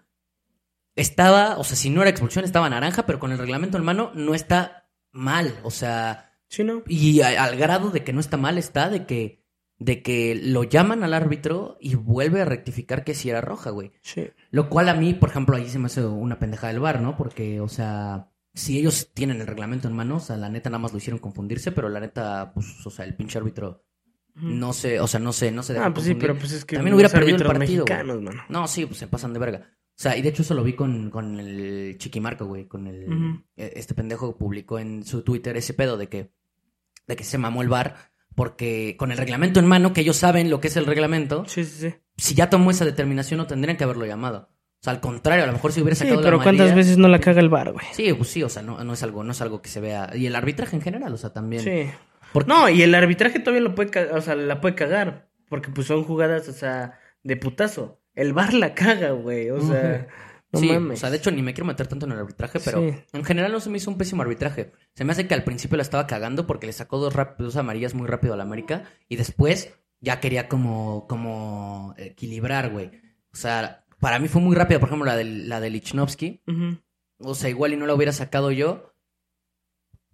estaba, o sea, si no era expulsión, estaba naranja, pero con el reglamento en mano no está mal. O sea, Sí, ¿no? y a- al grado de que no está mal está de que, de que lo llaman al árbitro y vuelve a rectificar que sí era roja, güey. Sí. Lo cual a mí, por ejemplo, ahí se me hace una pendeja del bar, ¿no? Porque, o sea, si ellos tienen el reglamento en mano, o sea, la neta nada más lo hicieron confundirse, pero la neta, pues, o sea, el pinche árbitro no sé, o sea, no sé, no deja Ah, pues sí, pero pues es que También hubiera perdido el partido, mexicanos, mano. No, sí, pues se pasan de verga. O sea, y de hecho eso lo vi con, con el Chiquimarco, güey, con el... Eh, Este pendejo publicó en su Twitter ese pedo de que, de que se mamó el bar porque con el reglamento en mano, que ellos saben lo que es el reglamento, Sí, sí, sí. si ya tomó esa determinación no tendrían que haberlo llamado. O sea, al contrario, a lo mejor si hubiera Sí, sacado pero la ¿cuántas veces no la caga el bar, güey? Sí, pues sí, o sea, no, no es algo, no es algo que se vea. Y el arbitraje en general, o sea, también. Sí. Porque- No, y el arbitraje todavía lo puede cagar, o sea, la puede cagar. Porque pues son jugadas, o sea, de putazo. El bar la caga, güey. O sea, no sí, mames. o sea, de hecho ni me quiero meter tanto en el arbitraje, pero Sí. en general no se me hizo un pésimo arbitraje. Se me hace que al principio la estaba cagando porque le sacó dos, rap- dos amarillas muy rápido a la América y después ya quería como, como equilibrar, güey. O sea, para mí fue muy rápido, por ejemplo, la de, la de Lichnowsky. O sea, igual y no la hubiera sacado yo.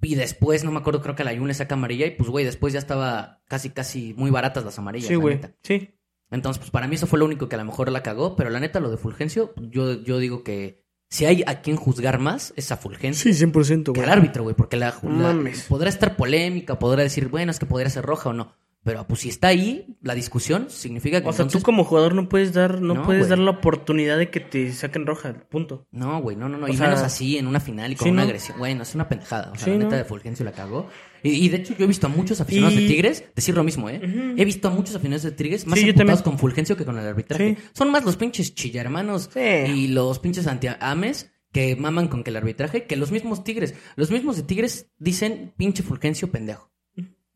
Y después, no me acuerdo, creo que a la Jun le saca amarilla y pues, güey, después ya estaba casi, casi muy baratas las amarillas. Sí, güey. Sí. Entonces, pues para mí eso fue lo único que a lo mejor la cagó, pero la neta, lo de Fulgencio, yo, yo digo que si hay a quien juzgar más, es a Fulgencio. Sí, 100%, Que güey. al árbitro, güey, porque la, la- Mames. podrá estar polémica, podrá decir, bueno, es que podría ser roja o no. Pero pues si está ahí, la discusión significa que O sea, entonces... tú como jugador no puedes dar, no, No, puedes güey. dar la oportunidad de que te saquen roja, punto. No, güey, no, no, no. O y sea, menos así, en una final y con sí, una ¿no? agresión. Güey, no es una pendejada. O sea, Sí, la neta ¿no? de Fulgencio la cagó. Y, y de hecho, yo he visto a muchos aficionados Y- de Tigres decir lo mismo, ¿eh? Ujú. He visto a muchos aficionados de Tigres más Sí, con Fulgencio que con el arbitraje. Son más los pinches chillarmanos y los pinches anti-ames que maman con que el arbitraje que los mismos Tigres. Los mismos de Tigres dicen pinche Fulgencio pendejo.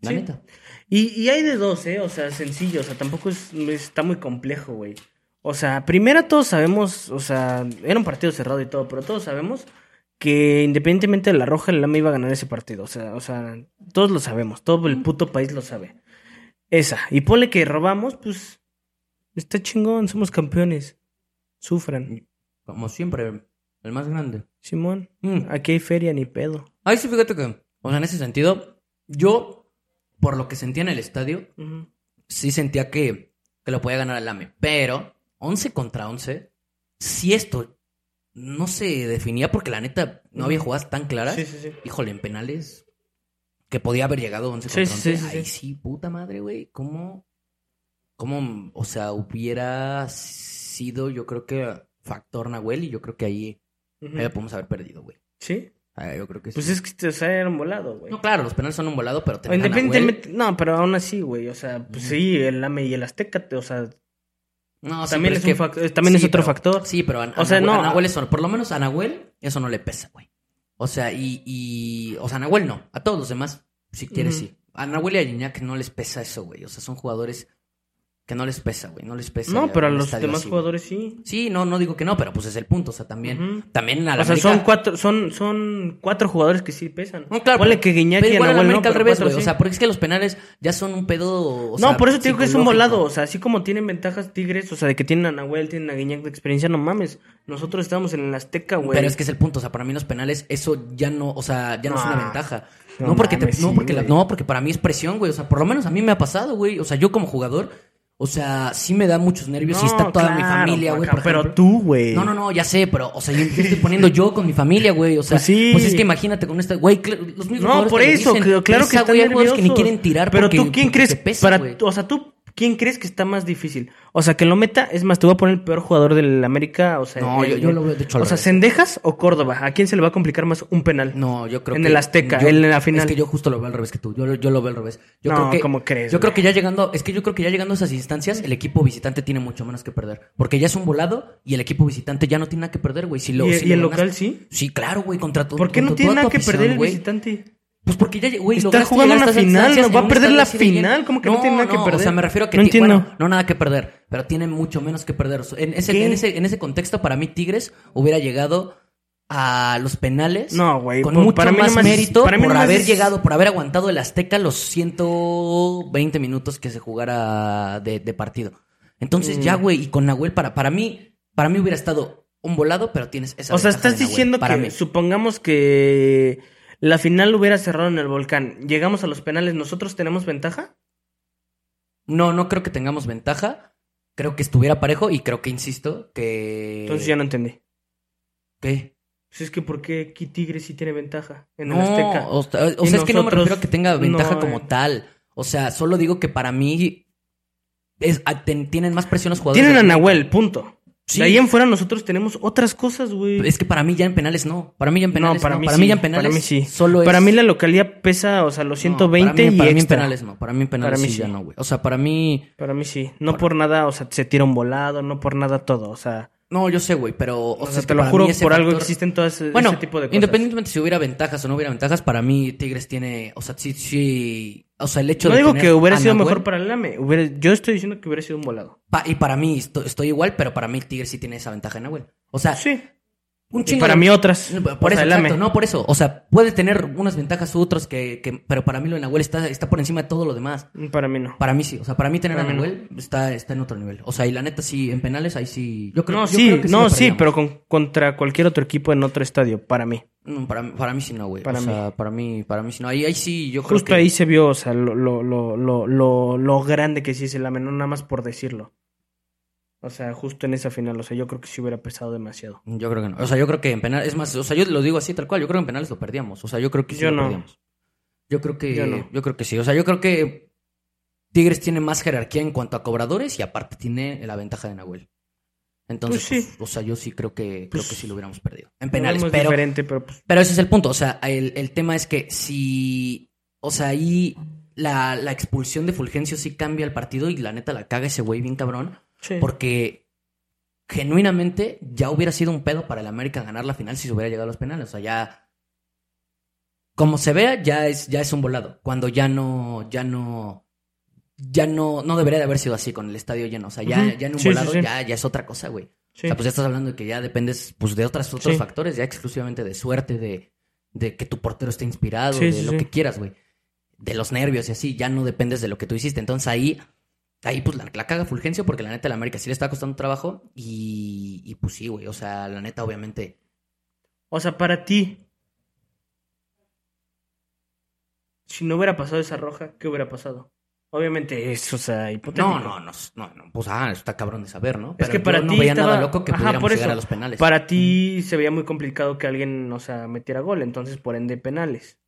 La neta. Y, y hay de dos, ¿eh? O sea, sencillo, o sea, tampoco es, está muy complejo, güey. O sea, primero todos sabemos, o sea, era un partido cerrado y todo, pero todos sabemos que independientemente de la roja, el Lama iba a ganar ese partido. O sea, o sea, todos lo sabemos, todo el puto país lo sabe. Esa. Y ponle que robamos, pues, está chingón, somos campeones. Sufran. Como siempre, el más grande. Simón, Mm. aquí hay feria ni pedo. Ay, sí, fíjate que, o sea, en ese sentido, yo, por lo que sentía en el estadio, sí sentía que, que lo podía ganar el AME. Pero 11 contra 11, si esto no se definía porque la neta no había jugadas tan claras, Sí, sí, sí. híjole, en penales, que podía haber llegado 11 Sí, contra sí, 11. sí, sí, puta madre, güey, ¿cómo, cómo, o sea, hubiera sido, yo creo que factor Nahuel y yo creo que ahí, ahí podemos haber perdido, güey. ¿Sí? Ah, yo creo que Pues sí. es que o sea, era un volado, güey. No, claro, los penales son un volado, pero te. Independientemente, no, pero aún así, güey, o sea, pues sí, el AME y el Azteca, o sea, No, sí, también, es, un también es otro pero- factor. Sí, pero a, O sea, a Nahuel, no, a Nahuel eso, por lo menos a Nahuel eso no le pesa, güey. O sea, y, y, o sea, a Nahuel no, a todos los demás, si quieres, sí. A Nahuel y a Gignac no les pesa eso, güey. O sea, son jugadores que no les pesa, güey, no les pesa. No, pero a los demás así, jugadores sí. Sí, no, no digo que no, pero pues es el punto, o sea, también, Ujú. también a la O sea, América- son cuatro, son, son cuatro jugadores que sí pesan. No, claro, Ponle pero- que Guiñac y igual a la Nahuel no, América al revés, güey. O sea, porque es que los penales ya son un pedo. o no, sea, por eso te digo que es un volado. O sea, así como tienen ventajas Tigres, o sea, de que tienen a Nahuel, tienen a Guiñac de experiencia, no mames. Nosotros estamos en el Azteca, güey. Pero es que es el punto, o sea, para mí los penales, eso ya no, o sea, ya no, es una ventaja. No No, porque te- no, sí, porque la- no, porque para mí es presión, güey. O sea, por lo menos a mí me ha pasado, güey. O sea, yo como jugador, o sea, sí me da muchos nervios y está toda mi familia, güey. Pero tú, güey. No, no, no, ya sé, pero, o sea, yo, estoy poniendo yo con mi familia, güey. O sea, Pues sí. pues es que imagínate con esta, güey, los mismos No, por eso, dicen, claro que "Pesa, están jugadores que ni nerviosos". quieren tirar Pero porque, tú, ¿quién crees? pesa, para, o sea, tú, ¿quién crees que está más difícil? O sea, que lo meta, es más, te voy a poner el peor jugador del América, o sea... No, yo- el- yo lo veo, de hecho, O sea. ¿Cendejas o Córdoba? ¿A quién se le va a complicar más un penal? No, yo creo En que. el Azteca, yo- en la final. Es que yo justo lo veo al revés que tú. Yo, lo- yo lo veo al revés. Yo No, creo que, ¿cómo crees, Yo creo que ya llegando. Es que yo creo que ya llegando a esas instancias, el equipo visitante tiene mucho menos que perder. Porque ya es un volado y el equipo visitante ya no tiene nada que perder, güey. Si lo, ¿Y, si y lo el ganas- local sí? Sí, claro, güey. Contra tu. ¿Por qué no tiene nada que perder el visitante? Pues porque ya, güey, Está jugando llegar a una estas final, no va a perder la final, ¿cómo que no tiene nada que O perder? sea, me refiero a que No ti- entiendo. bueno, no nada que perder, pero tiene mucho menos que perder. En ese, en ese, en ese contexto, para mí, Tigres hubiera llegado a los penales No, güey, con por- mucho para mí más nomás- mérito para mí por haber es- llegado, por haber aguantado el Azteca los 120 minutos que se jugara de, de partido. Entonces Mm. ya, güey, y con Nahuel, para, para mí, para mí hubiera estado un volado, pero tienes esa O sea, estás Nahuel, diciendo para que mí. supongamos que la final hubiera cerrado en el volcán. Llegamos a los penales, ¿nosotros tenemos ventaja? No, no creo que tengamos ventaja. Creo que estuviera parejo y creo que, insisto, que... Entonces ya no entendí. ¿Qué? Pues es que ¿por qué aquí Tigre sí tiene ventaja en el No, Azteca? o, sea, o sea, es que no me refiero a que tenga ventaja no, como eh. tal. O sea, solo digo que para mí es, a- ten- tienen más presión los jugadores. Tienen a Nahuel, punto. Sí. De ahí en fuera nosotros tenemos otras cosas, güey. Es que para mí ya en penales no. Para mí ya en penales no, para no. mí para sí, mí ya en penales para mí sí. solo es... Para mí la localidad pesa, o sea, los No, 120 para mí, y para mí en penales no. Para mí en penales Para mí sí, sí. ya no, güey. O sea, para mí... Para mí sí. No por nada, o sea, se tira un volado, no por nada todo, o sea... No, yo sé, güey, pero... O, O, sea, te lo juro, por algo factor- existen todas ese tipo de cosas. independientemente si hubiera ventajas o no hubiera ventajas, para mí Tigres tiene... O sea, sí, sí... O sea, el hecho No de digo tener que hubiera sido Nahuel- mejor para el AME. Hubiera, yo estoy diciendo que hubiera sido un volado. pa- y para mí esto- estoy igual, pero para mí Tigres sí tiene esa ventaja en Nahuel. O sea, Sí. Un Y para mí otras. Por O eso, sea, exacto, no, por eso. O sea, puede tener unas ventajas u otras que, que- Pero para mí lo de Nahuel está, está por encima de todo lo demás. Para mí no. Para mí sí. O sea, para mí tener Para a mí no. Nahuel está, está en otro nivel. O sea, y la neta sí, en penales ahí sí... Yo creo, No, yo sí, creo que no, sí, pero con- contra cualquier otro equipo en otro estadio, para mí. No, para, mí- para mí sí no, güey. Para o sea, para mí, para mí sí no. Ahí, ahí sí, yo creo Justo que... ahí se vio, o sea, lo, lo, lo, lo, lo, lo grande que sí es el AME, no nada más por decirlo. O sea, justo en esa final, o sea, yo creo que sí hubiera pesado demasiado. Yo creo que no. O sea, yo creo que en penales... Es más, o sea, yo lo digo así tal cual. Yo creo que en penales lo perdíamos. O sea, yo creo que sí Yo lo no. perdíamos. Yo creo que... Yo no. Yo creo que sí. O sea, yo creo que Tigres tiene más jerarquía en cuanto a cobradores y aparte tiene la ventaja de Nahuel. Entonces, Pues sí. pues, o sea, yo sí creo que, creo Pues, que sí lo hubiéramos perdido. En penales, pero... diferente, pero pues, Pero ese es el punto. O sea, el, el tema es que si. O sea, ahí la, la expulsión de Fulgencio sí cambia el partido y la neta la caga ese güey bien cabrón. Sí. Porque genuinamente ya hubiera sido un pedo para el América ganar la final si se hubiera llegado a los penales. O sea, ya. Como se vea, ya es, ya es un volado. Cuando ya no. Ya no. Ya no, no debería de haber sido así con el estadio lleno. O sea, ya, ya en un Sí, volado sí. Ya, ya es otra cosa, güey. O sea, pues ya estás hablando de que ya dependes pues, de otras, otros factores, ya exclusivamente de suerte, de, de que tu portero esté inspirado, de lo que quieras, güey. De los nervios y así, ya no dependes de lo que tú hiciste. Entonces ahí, ahí pues la, la caga Fulgencio porque la neta la América sí le está costando trabajo y, y pues sí, güey. O sea, la neta obviamente... O sea, para ti, si no hubiera pasado esa roja, ¿qué hubiera pasado? Obviamente es, o sea, hipotético. No, no, no, no, no, pues ah, está cabrón de saber, ¿no? Es Pero que para yo no ti veía estaba- nada loco que Ajá, pudiéramos llegar a los penales. Para ti se veía muy complicado que alguien, o sea, metiera gol, entonces por ende penales.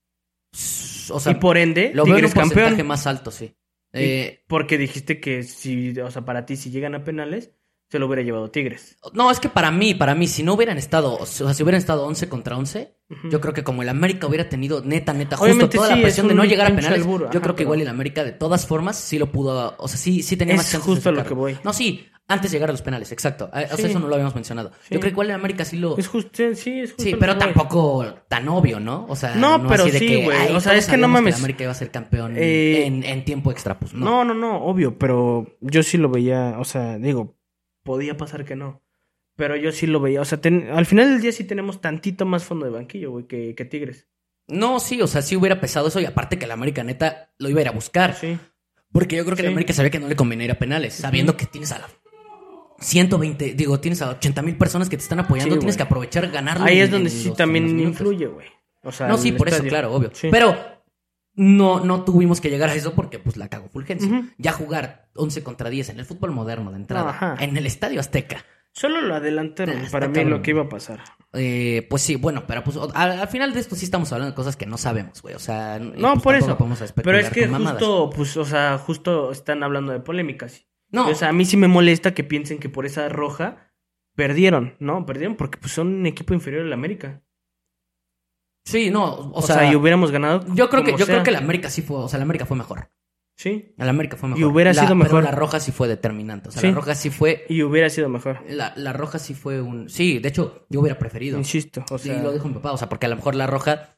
O sea, y por ende, lo veo en un Tigres porcentaje campeón. más alto, sí. Eh, Porque dijiste que si, o sea, para ti si llegan a penales, se lo hubiera llevado Tigres. No, es que para mí, para mí, si no hubieran estado, o sea, si hubieran estado 11 contra 11, Ujú. yo creo que como el América hubiera tenido neta, neta, justo Obviamente toda sí, la es presión de no llegar a penales, albur, yo ajá, creo que pero- igual el América de todas formas sí lo pudo, o sea, sí, sí tenía Es más chances de justo a lo que voy. No, sí, antes de llegar a los penales, exacto. Eh, O sea, eso no lo habíamos mencionado. Sí. Yo creo que igual el América sí lo... Es justo, sí, es justo Sí, pero que tampoco tan obvio, ¿no? O sea, No, pero así de sí, que, güey. O sea, es que no mames. el América iba a ser campeón Eh, en, en tiempo extra, pues no. No, no, no, obvio, pero yo sí lo veía, o sea, digo, podía pasar que no. Pero yo sí lo veía, o sea, ten- al final del día sí tenemos tantito más fondo de banquillo, güey, que, que Tigres. No, sí, o sea, sí hubiera pesado eso y aparte que el América neta lo iba a ir a buscar. Sí. Porque yo creo que Sí. el América sabía que no le convenía ir a penales, sabiendo que tienes a la 120, digo, tienes a 80 mil personas que te están apoyando, Sí, tienes güey. que aprovechar ganarlo. Ahí es donde en sí en también los influye, güey. O sea, No, sí, por eso, claro, obvio. Sí. Pero no, no tuvimos que llegar a eso porque pues la cagó Fulgencio. Ya jugar 11 contra 10 en el fútbol moderno de entrada, Ajá. en el Estadio Azteca. Solo lo adelantaron Ah, para mí lo que iba a pasar. eh, pues sí, bueno, pero pues al, al final de esto sí estamos hablando de cosas que no sabemos, güey. O sea, No, pues, por eso. podemos Pero es que justo, pues, o sea, justo están hablando de polémicas. No, O sea, a mí sí me molesta que piensen que por esa roja perdieron, ¿no? Perdieron porque pues son un equipo inferior al América. Sí, no, o, O, sea, sea, y hubiéramos ganado. yo creo que yo sea. creo que el América sí fue, o sea, el América fue mejor. Sí, El América fue mejor. Y hubiera La- sido pero mejor. la roja sí fue determinante. O sea, Sí. la roja sí fue. y hubiera sido mejor. La, la roja sí fue un. Sí, de hecho, yo hubiera preferido. Insisto, o sea, lo dijo mi papá. O sea, porque a lo mejor la roja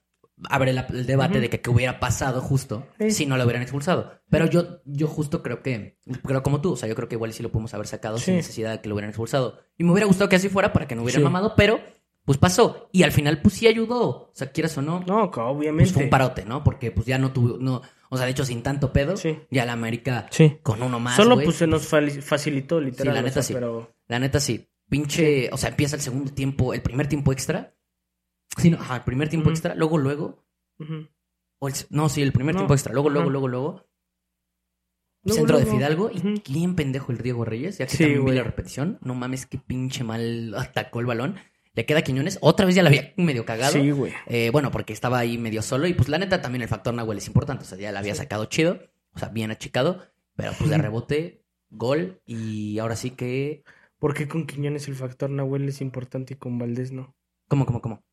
abre la- el debate de que qué hubiera pasado justo Sí. si no lo hubieran expulsado. Pero yo, yo justo creo que. Creo como tú. O sea, yo creo que igual sí lo pudimos haber sacado Sí. sin necesidad de que lo hubieran expulsado. Y me hubiera gustado que así fuera para que no hubieran Sí. mamado, pero pues pasó. Y al final, pues sí ayudó. O sea, quieras o no. no, obviamente. Pues fue un parote, ¿no? Porque pues ya no tuvo, no, o sea, de hecho sin tanto pedo, Sí. ya la América Sí. con uno más, Solo güey. pues se nos facilitó literal. Sí, la o neta sea, sí. Pero La neta sí, pinche, o sea, empieza el segundo tiempo, el primer tiempo extra. Sí, no, ajá, el primer tiempo extra, luego, luego, ujú. o el- no, sí, el primer No, tiempo extra, luego, luego, luego, luego, Luego, centro de. Fidalgo y bien pendejo el Diego Reyes, ya que también vi la repetición, no mames, qué pinche mal atacó el balón. Le queda a Quiñones, otra vez ya la había medio cagado. Sí, güey. Eh, bueno, porque estaba ahí medio solo y pues la neta también el factor Nahuel es importante. O sea, ya la había sacado chido, o sea, bien achicado, pero pues de rebote, gol y ahora sí que... ¿Por qué con Quiñones el factor Nahuel es importante y con Valdés no? ¿Cómo, cómo, cómo?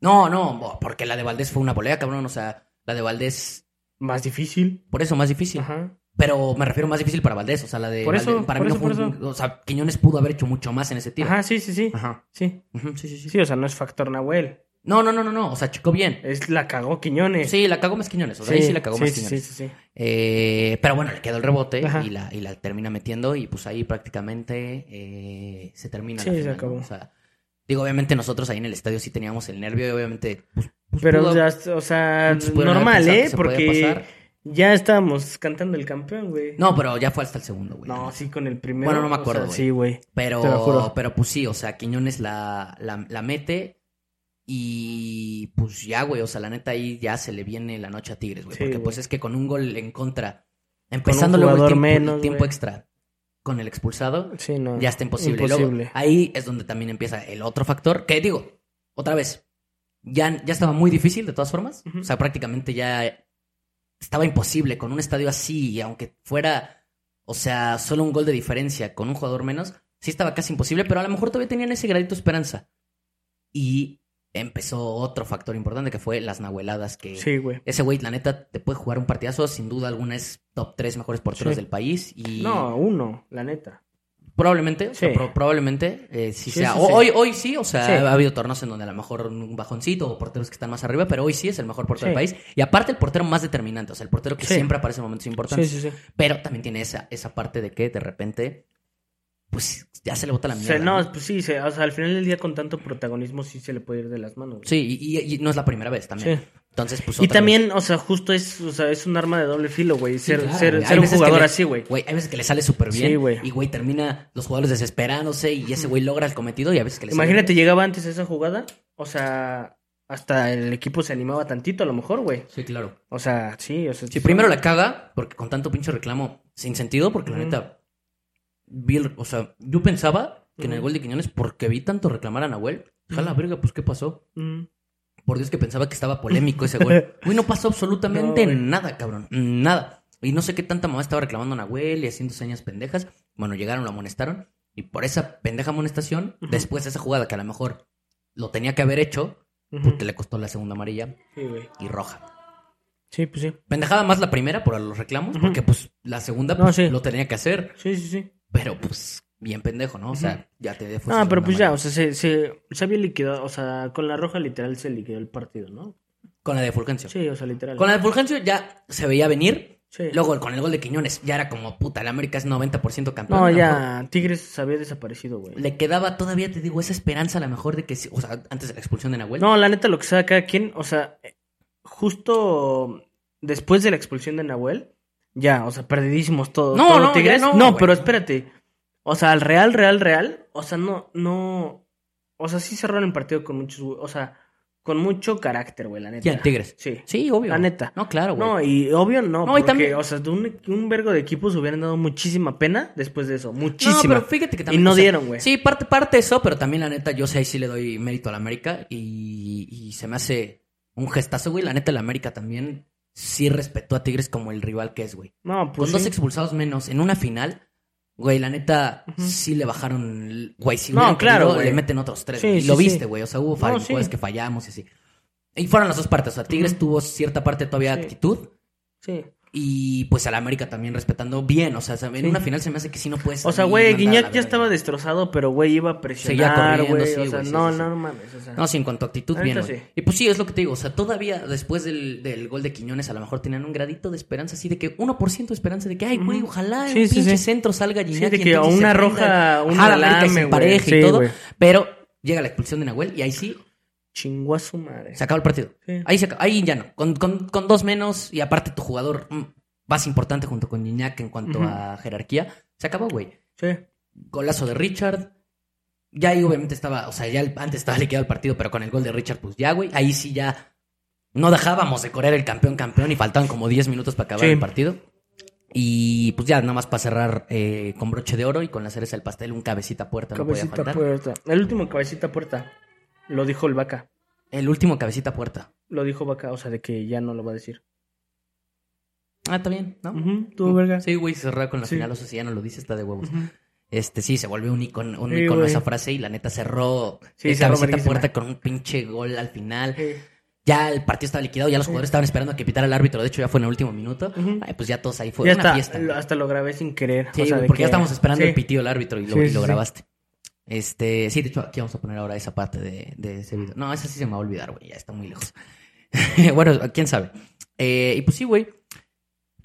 No, no, porque la de Valdés fue una volea, cabrón. O sea, la de Valdés, Más difícil. por eso más difícil. Ajá. Pero me refiero más difícil para Valdés, o sea, la de Por eso, Valdés- para por mí no eso, fue por un- eso. o sea, Quiñones pudo haber hecho mucho más en ese tiro. Ajá, sí, sí, sí. Ajá. Sí. Sí, sí, sí. Sí, o sea, no es factor Nahuel. No, no, no, no, no, o sea, chocó bien. Es la cagó Quiñones. Sí, la cagó más Quiñones, o sea, ahí sí la cagó sí, más sí, Quiñones. sí, sí, sí. Eh, pero bueno, le quedó el rebote Ajá. y la, y la termina metiendo y pues ahí prácticamente eh, se termina Sí, la se final, ¿no? acabó. O sea, digo, obviamente nosotros ahí en el estadio sí teníamos el nervio y obviamente... Pues, pues, Pero, pudo- ya, o sea, normal, ¿eh? se Porque. Ya estábamos cantando el campeón, güey. No, pero ya fue hasta el segundo, güey. No, sí, con el primero. Bueno, no me o sea, acuerdo, güey. sí, güey. te lo Pero, juro. pero pues sí, o sea, Quiñones la, la, la mete y pues ya, güey, o sea, la neta ahí ya se le viene la noche a Tigres, güey. Sí, porque güey. pues es que con un gol en contra, empezando luego el jugador tiempo, el tiempo extra con el expulsado, Sí, no. ya está imposible. Luego, ahí es donde también empieza el otro factor, que digo, otra vez, ya, ya estaba muy difícil de todas formas. O sea, prácticamente ya estaba imposible con un estadio así, y aunque fuera, o sea, solo un gol de diferencia con un jugador menos, sí estaba casi imposible, pero a lo mejor todavía tenían ese gradito de esperanza. Y empezó otro factor importante que fue las nahueladas que... Sí, güey. Ese güey, la neta, te puede jugar un partidazo. Sin duda alguna es top 3 mejores porteros Sí. del país. Y No, uno, la neta. Probablemente, o sea, Sí. pro- probablemente eh, Sí, sea. sí, o-. Hoy, hoy sí, o sea, ha habido torneos en donde a lo mejor un bajoncito o porteros que están más arriba, pero hoy sí es el mejor portero del país. Y aparte el portero más determinante, o sea, el portero que siempre aparece en momentos importantes. sí, sí. Pero también tiene esa, esa parte de que de repente, pues ya se le bota la O mierda. sea, no, ¿no? pues sí, se- o sea, al final del día con tanto protagonismo sí se le puede ir de las manos. güey. Sí, y, y- y no es la primera vez también. Sí. Entonces, pues Y también, o sea, justo es, o sea, es un arma de doble filo, güey. Sí, Ser, claro, ser, ser un jugador le- así, güey. Güey, hay veces que le sale súper bien. Sí, güey. Y, güey, termina los jugadores desesperándose y ese güey logra el cometido y a veces que le sale Imagínate, llegaba antes esa jugada, o sea, hasta el equipo se animaba tantito a lo mejor, güey. Sí, claro. O sea, sí, o sea. Si primero la caga, porque con tanto pinche reclamo sin sentido, porque la neta, o sea, yo pensaba que en el gol de Quiñones, porque vi tanto reclamar a Nahuel, jala Ujú. verga, pues ¿qué pasó? Por Dios que pensaba que estaba polémico ese gol. Güey, no pasó absolutamente No, nada, cabrón. Nada. Y no sé qué tanta mamá estaba reclamando a Nahuel y haciendo señas pendejas. Bueno, llegaron, lo amonestaron. Y por esa pendeja amonestación, después de esa jugada que a lo mejor lo tenía que haber hecho, Ujú. porque le costó la segunda amarilla Sí, y roja. Sí, pues sí. Pendejada más la primera por los reclamos, porque pues la segunda No, pues, sí. lo tenía que hacer. Sí, sí, sí. Pero pues bien pendejo, ¿no? O sea, ya te fue Ah, pero pues ya, o sea, se, se, se había liquidado, o sea, con la roja literal se liquidó el partido, ¿no? Con la de Fulgencio. Sí, o sea, literal. Con la de Fulgencio ya se veía venir. Sí. Luego con el gol de Quiñones ya era como puta, el América es 90% campeón. No, ya, Tigres había desaparecido, güey. mejor Le quedaba todavía, te digo, esa esperanza a lo mejor de que, o sea, antes de la expulsión de Nahuel. No, la neta, lo que sea cada quien, o sea, justo después de la expulsión de Nahuel, ya, o sea, perdidísimos todos. No, todo no, Tigres. no, No, pero espérate. O sea, al Real, Real, Real, o sea, no, no, o sea, sí cerraron el partido con muchos, o sea, con mucho carácter, güey, la neta. ¿Quién? Tigres. Sí. Sí, obvio. La neta. No, claro, güey. No, y obvio no, No, y porque, también- o sea, de un, un vergo de equipos hubieran dado muchísima pena después de eso, No, muchísima. pero fíjate que y también. no o sea, dieron, güey. Sí, parte, parte eso, pero también la neta, yo sé ahí sí le doy mérito a la América y, y se me hace un gestazo, güey. La neta, la América también sí respetó a Tigres como el rival que es, güey. No, pues Con dos expulsados menos en una final, güey, la neta, Ujú. sí le bajaron. Güey, si No, hubieran claro, querido, güey. le meten otros tres. Sí, y sí, lo sí. viste, güey. O sea, hubo fallos sí. que fallamos y así. Y fueron las dos partes. O sea, Tigres Ujú. tuvo cierta parte todavía de Sí. actitud. Sí. Y pues a la América también respetando bien. O sea, en una final se me hace que sí no puedes. O sea, güey, Guiñac ya estaba destrozado, pero güey iba a Seguía presionar, corriendo, güey. sí, o sea, güey, sí, no, sí, no, mames. O sea, No, sí, en cuanto a actitud, bien. Y pues sí, es lo que te digo. O sea, todavía después del, del gol de Quiñones, a lo mejor tenían un gradito de esperanza, así de que 1% de esperanza de que, ay, güey, ojalá sí, pinche centro salga Guiñac. de y que una roja, prenda, un ajá, la América y güey. todo. Pero llega la expulsión de Nahuel y ahí sí chingó a su madre. se acaba el partido. Sí. Ahí, se ahí ya no. Con, con- con dos menos y aparte tu jugador mm, más importante junto con Guiñac en cuanto a jerarquía, se acabó, güey. Sí. Golazo de Richard. Ya ahí obviamente estaba, o sea, ya el- antes estaba liquidado el partido, pero con el gol de Richard, pues ya, güey. Ahí sí ya no dejábamos de correr el campeón campeón y faltaban como 10 minutos para acabar Sí. el partido. Y pues ya nada más para cerrar eh, con broche de oro y con la cereza del pastel, un cabecita puerta, no podía Cabecita faltar. puerta. El último cabecita puerta. Lo dijo el vaca. El último cabecita puerta. Lo dijo vaca, o sea, de que ya no lo va a decir. Ah, está bien, ¿no? Ujú, tú, verga. Sí, güey, cerrar con la Sí. final, o sea, si ya no lo dice, está de huevos. Este, sí, se volvió un icono, un Sí, icono esa frase y la neta cerró Sí, cerró cabecita puerta con un pinche gol al final. Sí. Ya el partido estaba liquidado, ya los jugadores estaban esperando a que pitara el árbitro. De hecho, ya fue en el último minuto. Ay, pues ya todos ahí fue Ya una fiesta. lo- hasta lo grabé sin querer. Sí, o sea, güey, de porque ya estamos esperando el pitido del árbitro y lo, y grabaste. Este, sí, de hecho, aquí vamos a poner ahora esa parte de, de ese video. No, esa sí se me va a olvidar, güey, ya está muy lejos. bueno, quién sabe. Eh, y pues sí, güey.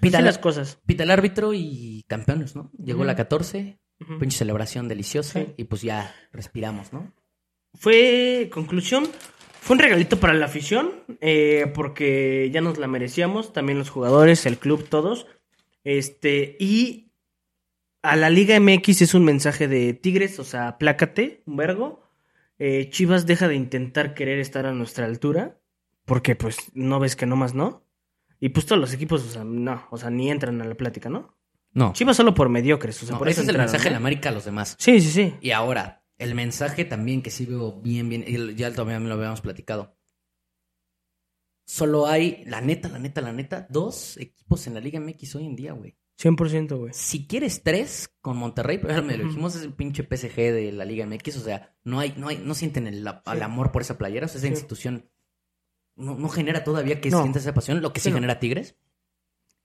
Pita, Así el- las cosas. pita el árbitro y campeones, ¿no? Llegó la 14, Ujú. pinche celebración deliciosa Sí. y pues ya respiramos, ¿no? Fue, conclusión, fue un regalito para la afición, eh, porque ya nos la merecíamos, también los jugadores, el club, todos. Este, y a la Liga MX es un mensaje de Tigres, o sea, aplácate, un vergo. Eh, Chivas deja de intentar querer estar a nuestra altura, porque pues no ves que nomás no. Y pues todos los equipos, o sea, no, o sea, ni entran a la plática, ¿no? No, Chivas solo por mediocres, o sea, no, por ese eso es el mensaje de ¿no? la América a los demás. Sí, sí, sí. Y ahora, el mensaje también que sí veo bien, bien, y ya también lo habíamos platicado. Solo hay, la neta, la neta, la neta, dos equipos en la Liga MX hoy en día, güey. 100%, güey. Si quieres tres con Monterrey, pero me lo dijimos, es el pinche PSG de la Liga MX, o sea, no hay, no hay, no sienten el, amor por esa playera, o sea, esa Sí. institución no, no genera todavía que No. sientas esa pasión, lo que sí, Sí, no. genera Tigres.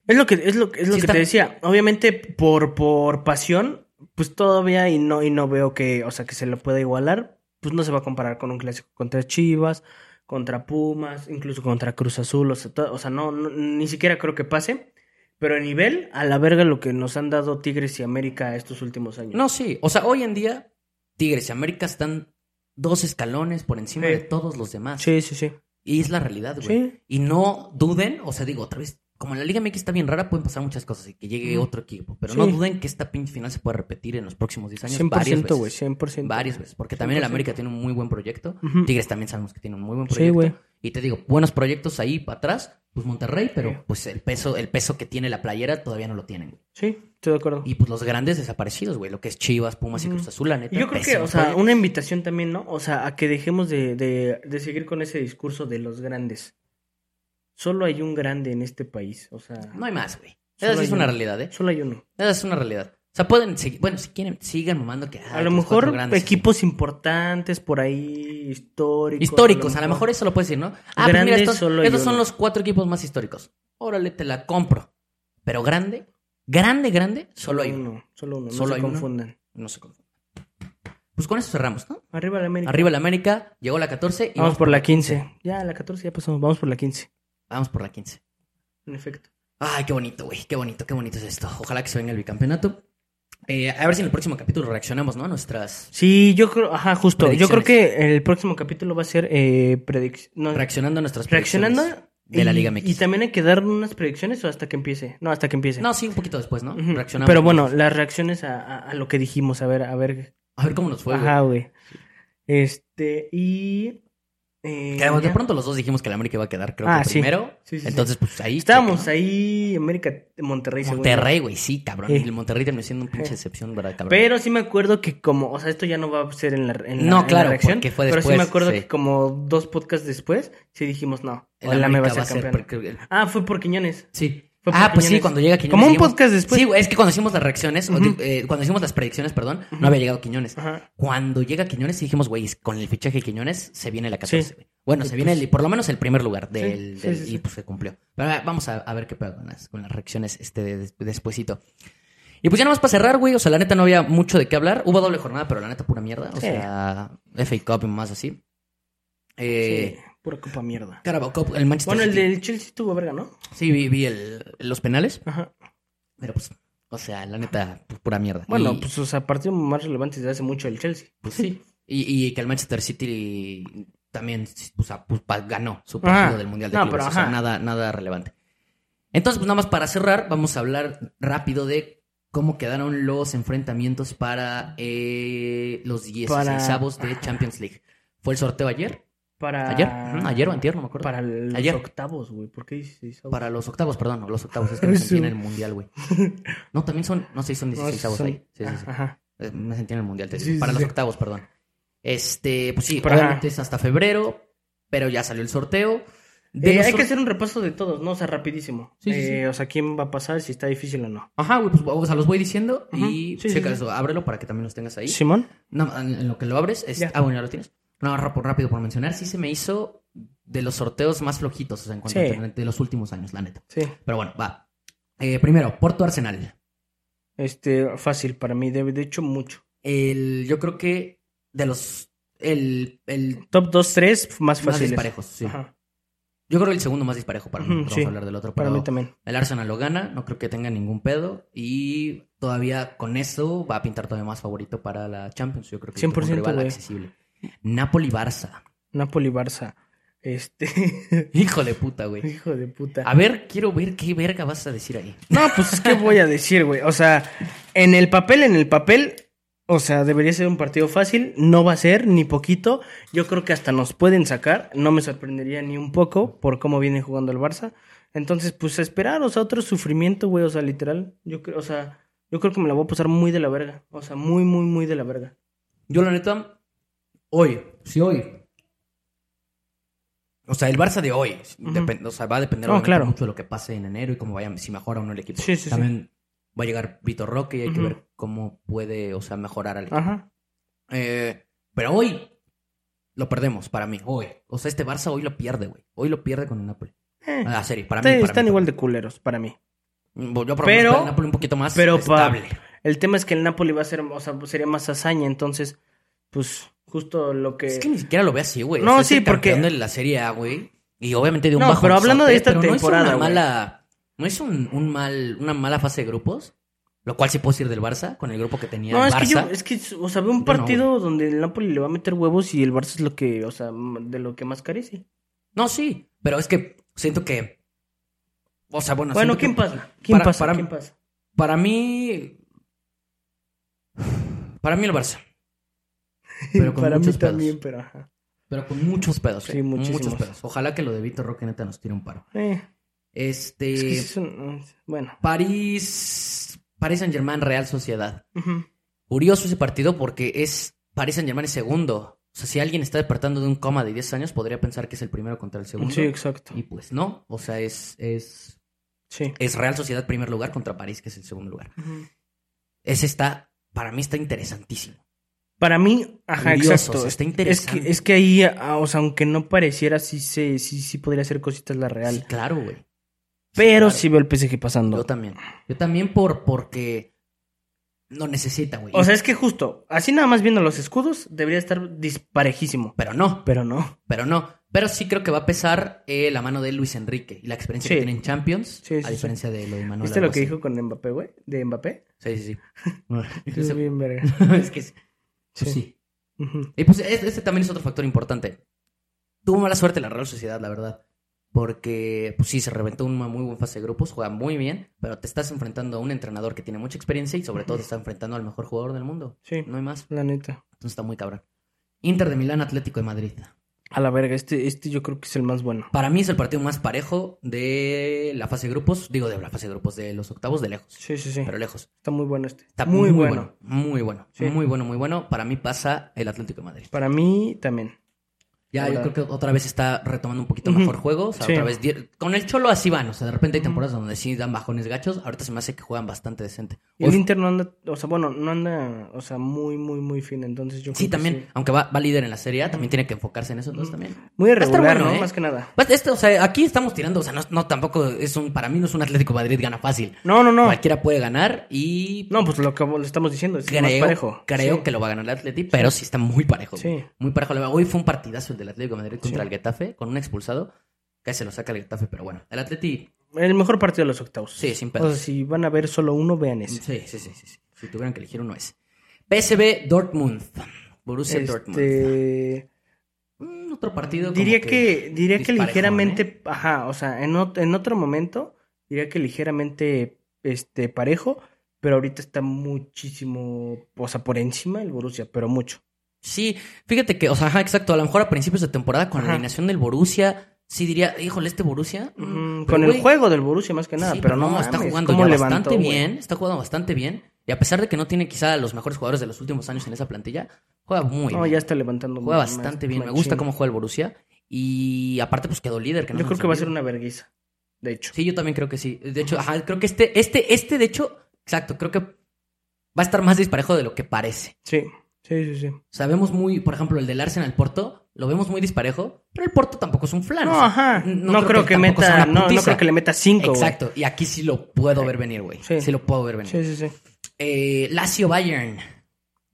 Es lo que, es lo, es lo Sí que está- te decía. Obviamente, por, por pasión, pues todavía y no, y no veo que, o sea, que se lo pueda igualar. Pues no se va a comparar con un clásico contra Chivas, contra Pumas, incluso contra Cruz Azul. O sea, to- o sea no, no- ni siquiera creo que pase. Pero a nivel, a la verga lo que nos han dado Tigres y América estos últimos años. No, sí, o sea, hoy en día Tigres y América están dos escalones por encima Sí. de todos los demás. Sí, sí, sí. Y es la realidad, güey. Sí. Y no duden, o sea, digo otra vez, como la Liga MX está bien rara, pueden pasar muchas cosas y que llegue otro equipo. Pero Sí. no duden que esta pinche final se puede repetir en los próximos 10 años. varias 100%, veces. güey, 100%. Varias veces. Porque también el 100%. América tiene un muy buen proyecto. Tigres también sabemos que tiene un muy buen Sí, proyecto. güey. Y te digo, buenos proyectos ahí para atrás, pues Monterrey, pero pues el peso, el peso que tiene la playera todavía no lo tienen. güey. Sí, estoy de acuerdo. Y pues los grandes desaparecidos, güey. Lo que es Chivas, Pumas y. Cruz Azul, la neta. Yo creo que, o sea, una invitación también, ¿no? O sea, a que dejemos de, de, de seguir con ese discurso de los grandes. Solo hay un grande en este país, o sea, No hay más, güey. Esa sí es una realidad, ¿eh? solo hay uno. Esa es una realidad. O sea, pueden seguir, bueno, si quieren, sigan mamando que... A lo mejor grandes, equipos importantes por ahí, históricos. Históricos, a lo mejor eso lo puedes decir, ¿no? Ah, pues mira, Grandes estos, solo estos son los cuatro equipos más históricos. Órale, te la compro. Pero grande, grande, grande, solo hay uno. uno. Solo uno, no Solo se hay uno. confundan. No se confunde. Pues con eso cerramos, ¿no? Arriba la América. Arriba la América, llegó la 14 y Vamos por la 15. Ya, la 14 ya pasamos, vamos por la 15. Vamos por la 15. En efecto. Ay, qué bonito, güey. Qué bonito, qué bonito es esto. Ojalá que se venga el bicampeonato. Eh, a ver si en el próximo capítulo reaccionamos, ¿no? A nuestras. Sí, yo creo, ajá, justo. Yo creo que el próximo capítulo va a ser eh, predic- no, Reaccionando a nuestras reaccionando predicciones de la Liga MX. Y también hay que dar unas predicciones o hasta que empiece. No, hasta que empiece. No, sí, un poquito después, ¿no? Ujú. Reaccionamos. Pero bueno, las reacciones a, a- a lo que dijimos, a ver, a ver. A ver cómo nos fue. Ajá, güey. Este, y. eh, Que de pronto los dos dijimos que la América iba a quedar, creo Ah, que sí. primero. Sí, sí, sí. Entonces, pues ahí. Estábamos checa, ahí, América, Monterrey. Monterrey, güey, sí, cabrón. Y el Monterrey terminó siendo un pinche excepción, ¿verdad, cabrón? Pero sí me acuerdo que como, o sea, esto ya no va a ser en la, en la- No, en la claro, reacción. porque fue Pero sí después, me acuerdo que como dos podcasts después, sí dijimos, no, El la me va a América ser campeón. porque- Ah, fue por Quiñones. Sí. Fue Ah, pues sí, cuando llega Quiñones. Como un podcast después. Sí, es que cuando hicimos las reacciones, eh, cuando hicimos las predicciones, perdón, no había llegado Quiñones. Ajá. Cuando llega Quiñones, dijimos, güey, con el fichaje de Quiñones se viene la 14. Sí. güey. Bueno, Y se viene pues- el- por lo menos el primer lugar del, Sí, del- sí, y pues se cumplió. Pero vamos a, a ver qué pedo con las, con las reacciones este de, de- despuesito. Y pues ya nada más para cerrar, güey, o sea, la neta no había mucho de qué hablar. Hubo doble jornada, pero la neta pura mierda. O sea, FA Cup y más así. Eh, Sí, pura copa mierda. Carabao Cup, el Manchester Bueno, el City. del Chelsea tuvo verga, ¿no? Sí, vi, vi el- los penales, Ajá. pero pues, o sea, la neta, pues, pura mierda. Bueno, Y- pues, o sea, partido más relevante desde hace mucho el Chelsea. Pues sí. Y, y que el Manchester City también o sea, pues, pa- ganó su partido Ajá. del Mundial de No, Clubes. pero o sea, ajá. nada, nada relevante. Entonces, pues nada más para cerrar, vamos a hablar rápido de cómo quedaron los enfrentamientos para eh, los 16 Para- de Champions League. ¿Fue el sorteo ayer? Para... ¿Ayer? Ujú, ¿Ayer o antier? No me acuerdo. Para los Ayer. octavos, güey. ¿Por qué dices Para los octavos, perdón, no, los octavos, es que me sentí en el Mundial, güey. No, también son, no sé, son 16 avos ahí. Sí, sí, sí. Ajá. Eh, Me sentí en el mundial, te Sí, digo. sí, para los sí. octavos, perdón. Este, pues sí, Para- obviamente es hasta febrero, pero ya salió el sorteo. Eh, hay que hacer un repaso de todos, ¿no? O sea, rapidísimo. Sí, Eh, sí. O sea, quién va a pasar, si está difícil o no. Ajá, güey, pues o sea, los voy diciendo y. Sí, sí, checa eso, ábrelo para que también los tengas ahí. ¿Simón? No, en lo que lo abres, es... Ah, bueno, ya lo tienes. No, rápido, rápido por mencionar, sí se me hizo de los sorteos más flojitos, o sea, en cuanto Sí. a de los últimos años, la neta. Sí. Pero bueno, va. Eh, primero, Porto Arsenal. Este, fácil para mí, de, de hecho, mucho. El, yo creo que de los. El, el Top 2, 3, más más fáciles. disparejos, sí. Ajá. Yo creo que el segundo más disparejo para mí. Vamos sí. a hablar del otro. Para pero mí también. El Arsenal lo gana, no creo que tenga ningún pedo. Y todavía con eso va a pintar todavía más favorito para la Champions. Yo creo que es un 100%, rival accesible. Napoli-Barça. Napoli-Barça. Este. Hijo de puta, güey. Hijo de puta. A ver, quiero ver qué verga vas a decir ahí. No, pues es que voy a decir, güey. O sea, en el papel, en el papel, o sea, debería ser un partido fácil. No va a ser, ni poquito. Yo creo que hasta nos pueden sacar. No me sorprendería ni un poco por cómo viene jugando el Barça. Entonces, pues a esperar, o sea, otro sufrimiento, güey. O sea, literal. Yo creo, o sea, yo creo que me la voy a pasar muy de la verga. O sea, muy, muy, muy de la verga. Yo, la neta, hoy, si hoy. O sea, el Barça de hoy, Ujú. depende- o sea, va a depender No, claro. mucho de lo que pase en enero y cómo vaya, si mejora o no el equipo. Sí, sí, sí. También va a llegar Vitor Roque y hay que ver cómo puede, o sea, mejorar al equipo. Ajá. Eh, pero hoy lo perdemos para mí, hoy. O sea, este Barça hoy lo pierde, güey. Hoy lo pierde con el Napoli. Eh, Ah, serio, para está- mí. para están mí, igual para de culeros para mí. mí. Yo Pero- el Napoli un poquito más pero pa- estable. El tema es que el Napoli va a ser, o sea, sería más hazaña. Entonces, pues, justo lo que. Es que ni siquiera lo ve así, güey. No, O sea, sí, porque- de la Serie A, güey. Y obviamente de un No, bajo pero hablando de esta temporada, No es una mala... No es un, un mal, una mala fase de grupos. Lo cual sí puedo decir del Barça, con el grupo que tenía No, el es que yo, Barça. es que, o sea, veo un no, partido donde el Napoli le va a meter huevos y el Barça es lo que, o sea, de lo que más carece. No, sí. Pero es que siento que... O sea, bueno... bueno, ¿quién que- pasa? ¿Quién para- pasa? para- ¿Quién pasa? Para mí... Para mí el Barça. Pero con Para mí muchos pedos. también, pero ajá. Pero con muchos pedos, Sí, eh. Muchos pedos. Ojalá que lo de Víctor Roque neta nos tire un paro. Eh, Este... es que es un- bueno. París... París Saint Germain Real Sociedad. Curioso ese partido porque es París Saint Germain es segundo. O sea, si alguien está despertando de un coma de 10 años, podría pensar que es el primero contra el segundo. Sí, exacto. Y pues no. O sea, es, es, Sí. es Real Sociedad primer lugar contra París, que es el segundo lugar. Ese está, para mí está interesantísimo. Para mí, ajá, exacto. está es interesante. que, es que ahí, ah, o sea, aunque no pareciera, sí, se, sí, sí podría ser cositas la Real. Sí, claro, güey. Sí, pero claro. sí veo el PSG pasando. Yo también. Yo también por, porque no necesita, güey. O sea, es que justo, así nada más viendo los escudos, debería estar disparejísimo. Pero no, Pero no. pero no. Pero sí creo que va a pesar eh, la mano de Luis Enrique y la experiencia Sí. que tiene en Champions, Sí, sí, a sí. diferencia de lo de Manuel ¿Viste lo que dijo con Mbappé, güey? De Mbappé. Sí, sí, sí. Bien verga. es que sí. Y pues este, este también es otro factor importante. Tuvo mala suerte la Real Sociedad, la verdad. Porque, pues sí, se reventó una muy buena fase de grupos, juega muy bien, pero te estás enfrentando a un entrenador que tiene mucha experiencia y sobre todo te está enfrentando al mejor jugador del mundo. Sí, No hay más. la neta. Entonces está muy cabrón. Inter de Milán, Atlético de Madrid. A la verga, este, este yo creo que es el más bueno. Para mí es el partido más parejo de la fase de grupos. Digo, de la fase de grupos, de los octavos de lejos. Sí, sí, sí. Pero lejos. Está muy bueno este. Está muy, bueno. Muy bueno. Sí. Muy bueno, muy bueno. Para mí pasa el Atlético de Madrid. Para mí también. Ya, yo creo que otra vez está retomando un poquito mejor juego. O sea, Sí. otra vez. Con el Cholo así van. O sea, de repente hay temporadas donde sí dan bajones gachos. Ahorita se me hace que juegan bastante decente. Y el Inter no anda, o sea, bueno, no anda, o sea, muy, muy, muy fino. Entonces yo creo sí, que también. sí. Aunque va, va líder en la serie A, también tiene que enfocarse en eso. Entonces también. Muy irregular, bueno, ¿no? ¿eh? Más que nada. Pues esto, o sea, aquí estamos tirando. O sea, no, no tampoco es un. Para mí no es un Atlético Madrid gana fácil. No, no, no. Cualquiera puede ganar y. No, pues lo que le estamos diciendo es más creo, parejo. creo Sí. que lo va a ganar el Atleti, pero sí está muy parejo. Sí. Muy parejo. Hoy fue un partidazo el del Atlético de Madrid contra Sí. el Getafe, con un expulsado. Casi se lo saca el Getafe, pero bueno. El Atleti, El mejor partido de los octavos. sí, sin O pedos. sea, si van a ver solo uno, vean ese. Sí, sí, sí, sí, sí. Si tuvieran que elegir uno es. PSV Dortmund. Borussia Dortmund. Este... Mm, otro partido. Diría que, diría que ligeramente, ¿eh? ajá, o sea, en, ot- en otro momento, diría que ligeramente este parejo, pero ahorita está muchísimo, o sea, por encima el Borussia, pero mucho. Sí, fíjate que, o sea, ajá, exacto. A lo mejor a principios de temporada con la alineación del Borussia, sí diría, híjole, este Borussia. mm, Mm, con el juego del Borussia más que nada, Sí, pero no, está jugando ya levantó, bastante bien, está jugando bastante bien. Y a pesar de que no tiene quizá los mejores jugadores de los últimos años en esa plantilla, juega muy No, bien. ya está levantando. Juega más- bastante bien. Me gusta cómo juega el Borussia. Y aparte, pues quedó líder. Que no Yo creo que va a ser una vergüenza, de hecho. Sí, yo también creo que sí. De hecho, ajá, creo que este, este, este, de hecho, exacto, creo que va a estar más disparejo de lo que parece. Sí. Sí, sí, sí. Sabemos muy, por ejemplo, el del Arsenal Porto, lo vemos muy disparejo, pero el Porto tampoco es un flan. No, o sea, ajá. No, creo, que, meta. No, no creo que le meta cinco. Exacto, y aquí sí lo puedo ver venir, güey. Sí. Sí. lo puedo ver venir. Sí, sí, sí. Eh, Lazio Bayern.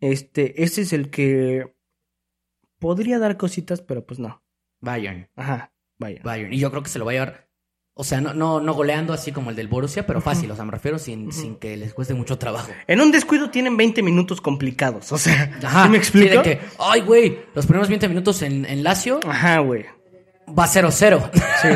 Este, este es el que podría dar cositas, pero pues no. Bayern. Ajá, vaya. Bayern. Y yo creo que se lo va a llevar. O sea, no, no, no goleando así como el del Borussia, pero fácil. O sea, me refiero sin, sin que les cueste mucho trabajo. En un descuido tienen 20 minutos complicados, o sea, Ajá. ¿sí me explico? Sí, de que, ay, güey, los primeros 20 minutos en, en Lazio Ajá, güey. va 0-0. Sí.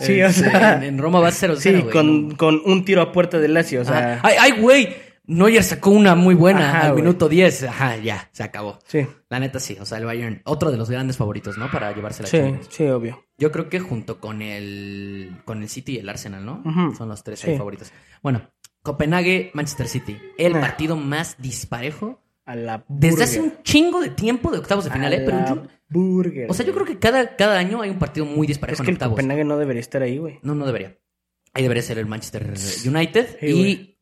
Sí, o Este, sea, En, en Roma va 0-0. sí, con, con un tiro a puerta de Lazio, o sea, Ajá. Ay, ay, güey. Neuer sacó una muy buena Ajá, al güey. minuto 10. Ajá, ya, se acabó. sí, La neta sí, o sea, el Bayern, otro de los grandes favoritos, ¿no? Para llevarse la sí, Champions. sí, obvio. Yo creo que junto con el con el City y el Arsenal, ¿no? Ujú. Son los tres Sí. favoritos. Bueno, Copenhague, Manchester City. El partido más disparejo A la desde hace burger. un chingo de tiempo de octavos de final, A ¿eh? Pero la yo- burger. o sea, yo creo que cada, cada año hay un partido muy disparejo es en que el octavos. Copenhague no debería estar ahí, güey. No, no debería. Ahí debería ser el Manchester United. Sí, y güey.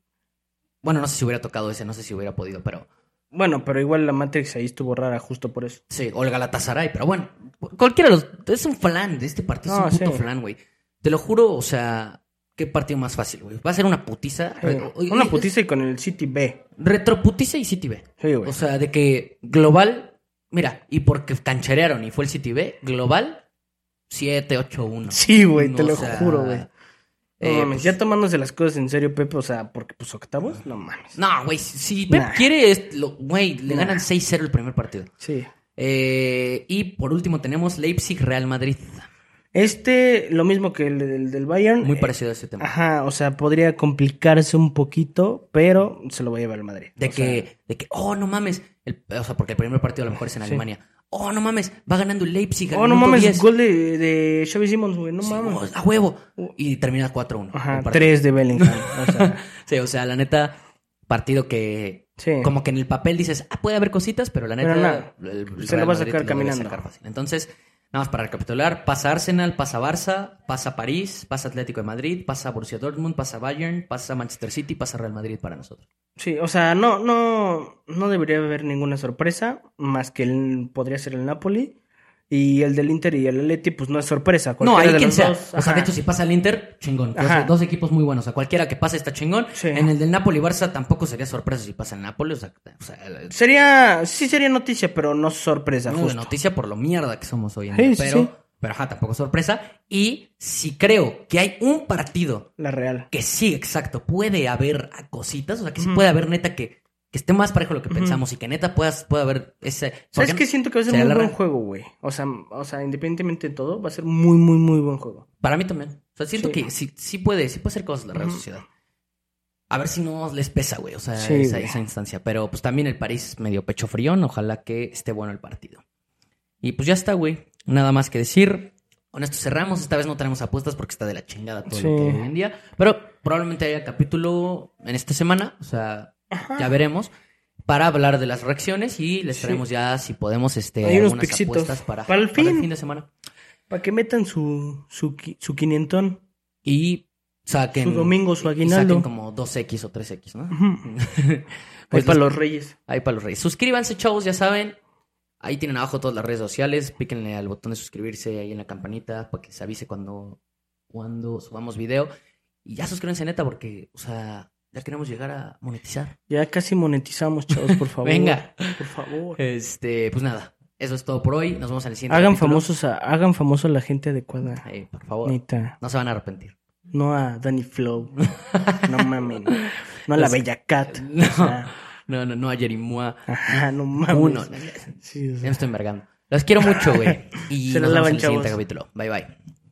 Bueno, no sé si hubiera tocado ese, no sé si hubiera podido, pero Bueno, pero igual la Matrix ahí estuvo rara justo por eso. Sí, o el Galatasaray, pero bueno, cualquiera de los... Es un flan de este partido, es un puto sí. flan, güey. Te lo juro, o sea, qué partido más fácil, güey. Va a ser una putiza. Sí. Una es- putiza y con el City B. Retroputiza y City B. Sí, güey. O sea, de que global... Mira, y porque cancherearon y fue el City B, global 7-8-1. Sí, güey, te O lo sea, juro, güey. No eh, mames, pues- ya tomándose las cosas en serio, Pepe, o sea, porque pues octavos, no mames. No, güey, si si Pep Nah. quiere, güey, le Nah. ganan 6-0 el primer partido. Sí. Eh, y por último tenemos Leipzig-Real Madrid. Este, lo mismo que el del, del Bayern. Muy eh, parecido a ese tema. Ajá, o sea, podría complicarse un poquito, pero se lo va a llevar el Madrid. De O sea, que, de que, oh, no mames. El- o sea, porque el primer partido a lo mejor es en Sí. Oh, no mames, va ganando el Leipzig. oh, no mames, 10. gol de, de Xavi Simons, güey, no Sí, mames. oh, a huevo. Y termina 4-1. Ajá, el partido. tres de Bellingham. O sea, Sí, o sea, la neta, partido que. sí. Como que en el papel dices, ah, puede haber cositas, pero la neta. Pero nada, el- el se lo va a sacar caminando. sacar fácil. Entonces, nada más para recapitular: pasa Arsenal, pasa Barça, pasa París, pasa Atlético de Madrid, pasa Borussia Dortmund, pasa Bayern, pasa Manchester City, pasa Real Madrid para nosotros. Sí, o sea, no, no, no debería haber ninguna sorpresa, más que el, podría ser el Napoli. Y el del Inter y el Atleti, pues no es sorpresa. No, ahí de quien sea. dos, o sea, de hecho, si pasa el Inter, chingón. Dos, equipos muy buenos. O sea, cualquiera que pase está chingón. Sí. En el del Napoli Barça tampoco sería sorpresa si pasa el Napoli. O sea, o sea, el- Sería, sí sería noticia, pero no sorpresa, no de justo. noticia por lo mierda que somos hoy en día. sí, pero, sí. pero ajá, tampoco sorpresa. Y si creo que hay un partido La Real. que sí, exacto, puede haber cositas. O sea, que sí puede haber neta que, que esté más parejo de lo que pensamos y que neta puedas, pueda haber ese. ¿Sabes qué? Siento que va a ser muy buen juego, güey. O sea, o sea, independientemente de todo, va a ser muy, muy, muy buen juego. Para mí también. O sea, siento Sí. que sí, sí puede, sí puede hacer cosas la Real. Sociedad. A ver si no les pesa, güey. O sea, Sí, esa, instancia. Pero pues también el París medio pecho fríón. Ojalá que esté bueno el partido. Y pues ya está, güey. Nada más que decir. Con esto cerramos. Esta vez no tenemos apuestas porque está de la chingada todo Sí. lo que hoy en día. Pero probablemente haya capítulo en esta semana. O sea, ya veremos. Para hablar de las reacciones y les Sí. traemos ya, si podemos, este, Hay unos algunas pixitos. apuestas para, Para el fin. de semana. Para que metan su, su, su quinientón, Y saquen. su domingo, su y aguinaldo. saquen como 2X o 3X, ¿no? Ujú. Ahí Pues para los- los reyes. Ahí para los reyes. Suscríbanse, chavos, ya saben. Ahí tienen abajo todas las redes sociales. Píquenle al botón de suscribirse ahí en la campanita para que se avise cuando, cuando subamos video. Y ya suscríbanse, neta, porque, o sea, ya queremos llegar a monetizar. Ya casi monetizamos, chavos, por favor. Venga. Por favor. Este, pues nada. Eso es todo por hoy. Nos vemos en el siguiente Hagan capítulo. famosos a, hagan famoso a la gente adecuada. Por favor. Neta. No se van a arrepentir. No a Danny Flow. No mamen. No a la Es- Bella Cat. No. O sea, No, no, no a Jerimoa. ajá, no mames. Uno. Sí, o Ya me estoy envergando. Los quiero mucho, güey. Y Se nos vemos lavan, en el siguiente chavos. capítulo. Bye, bye.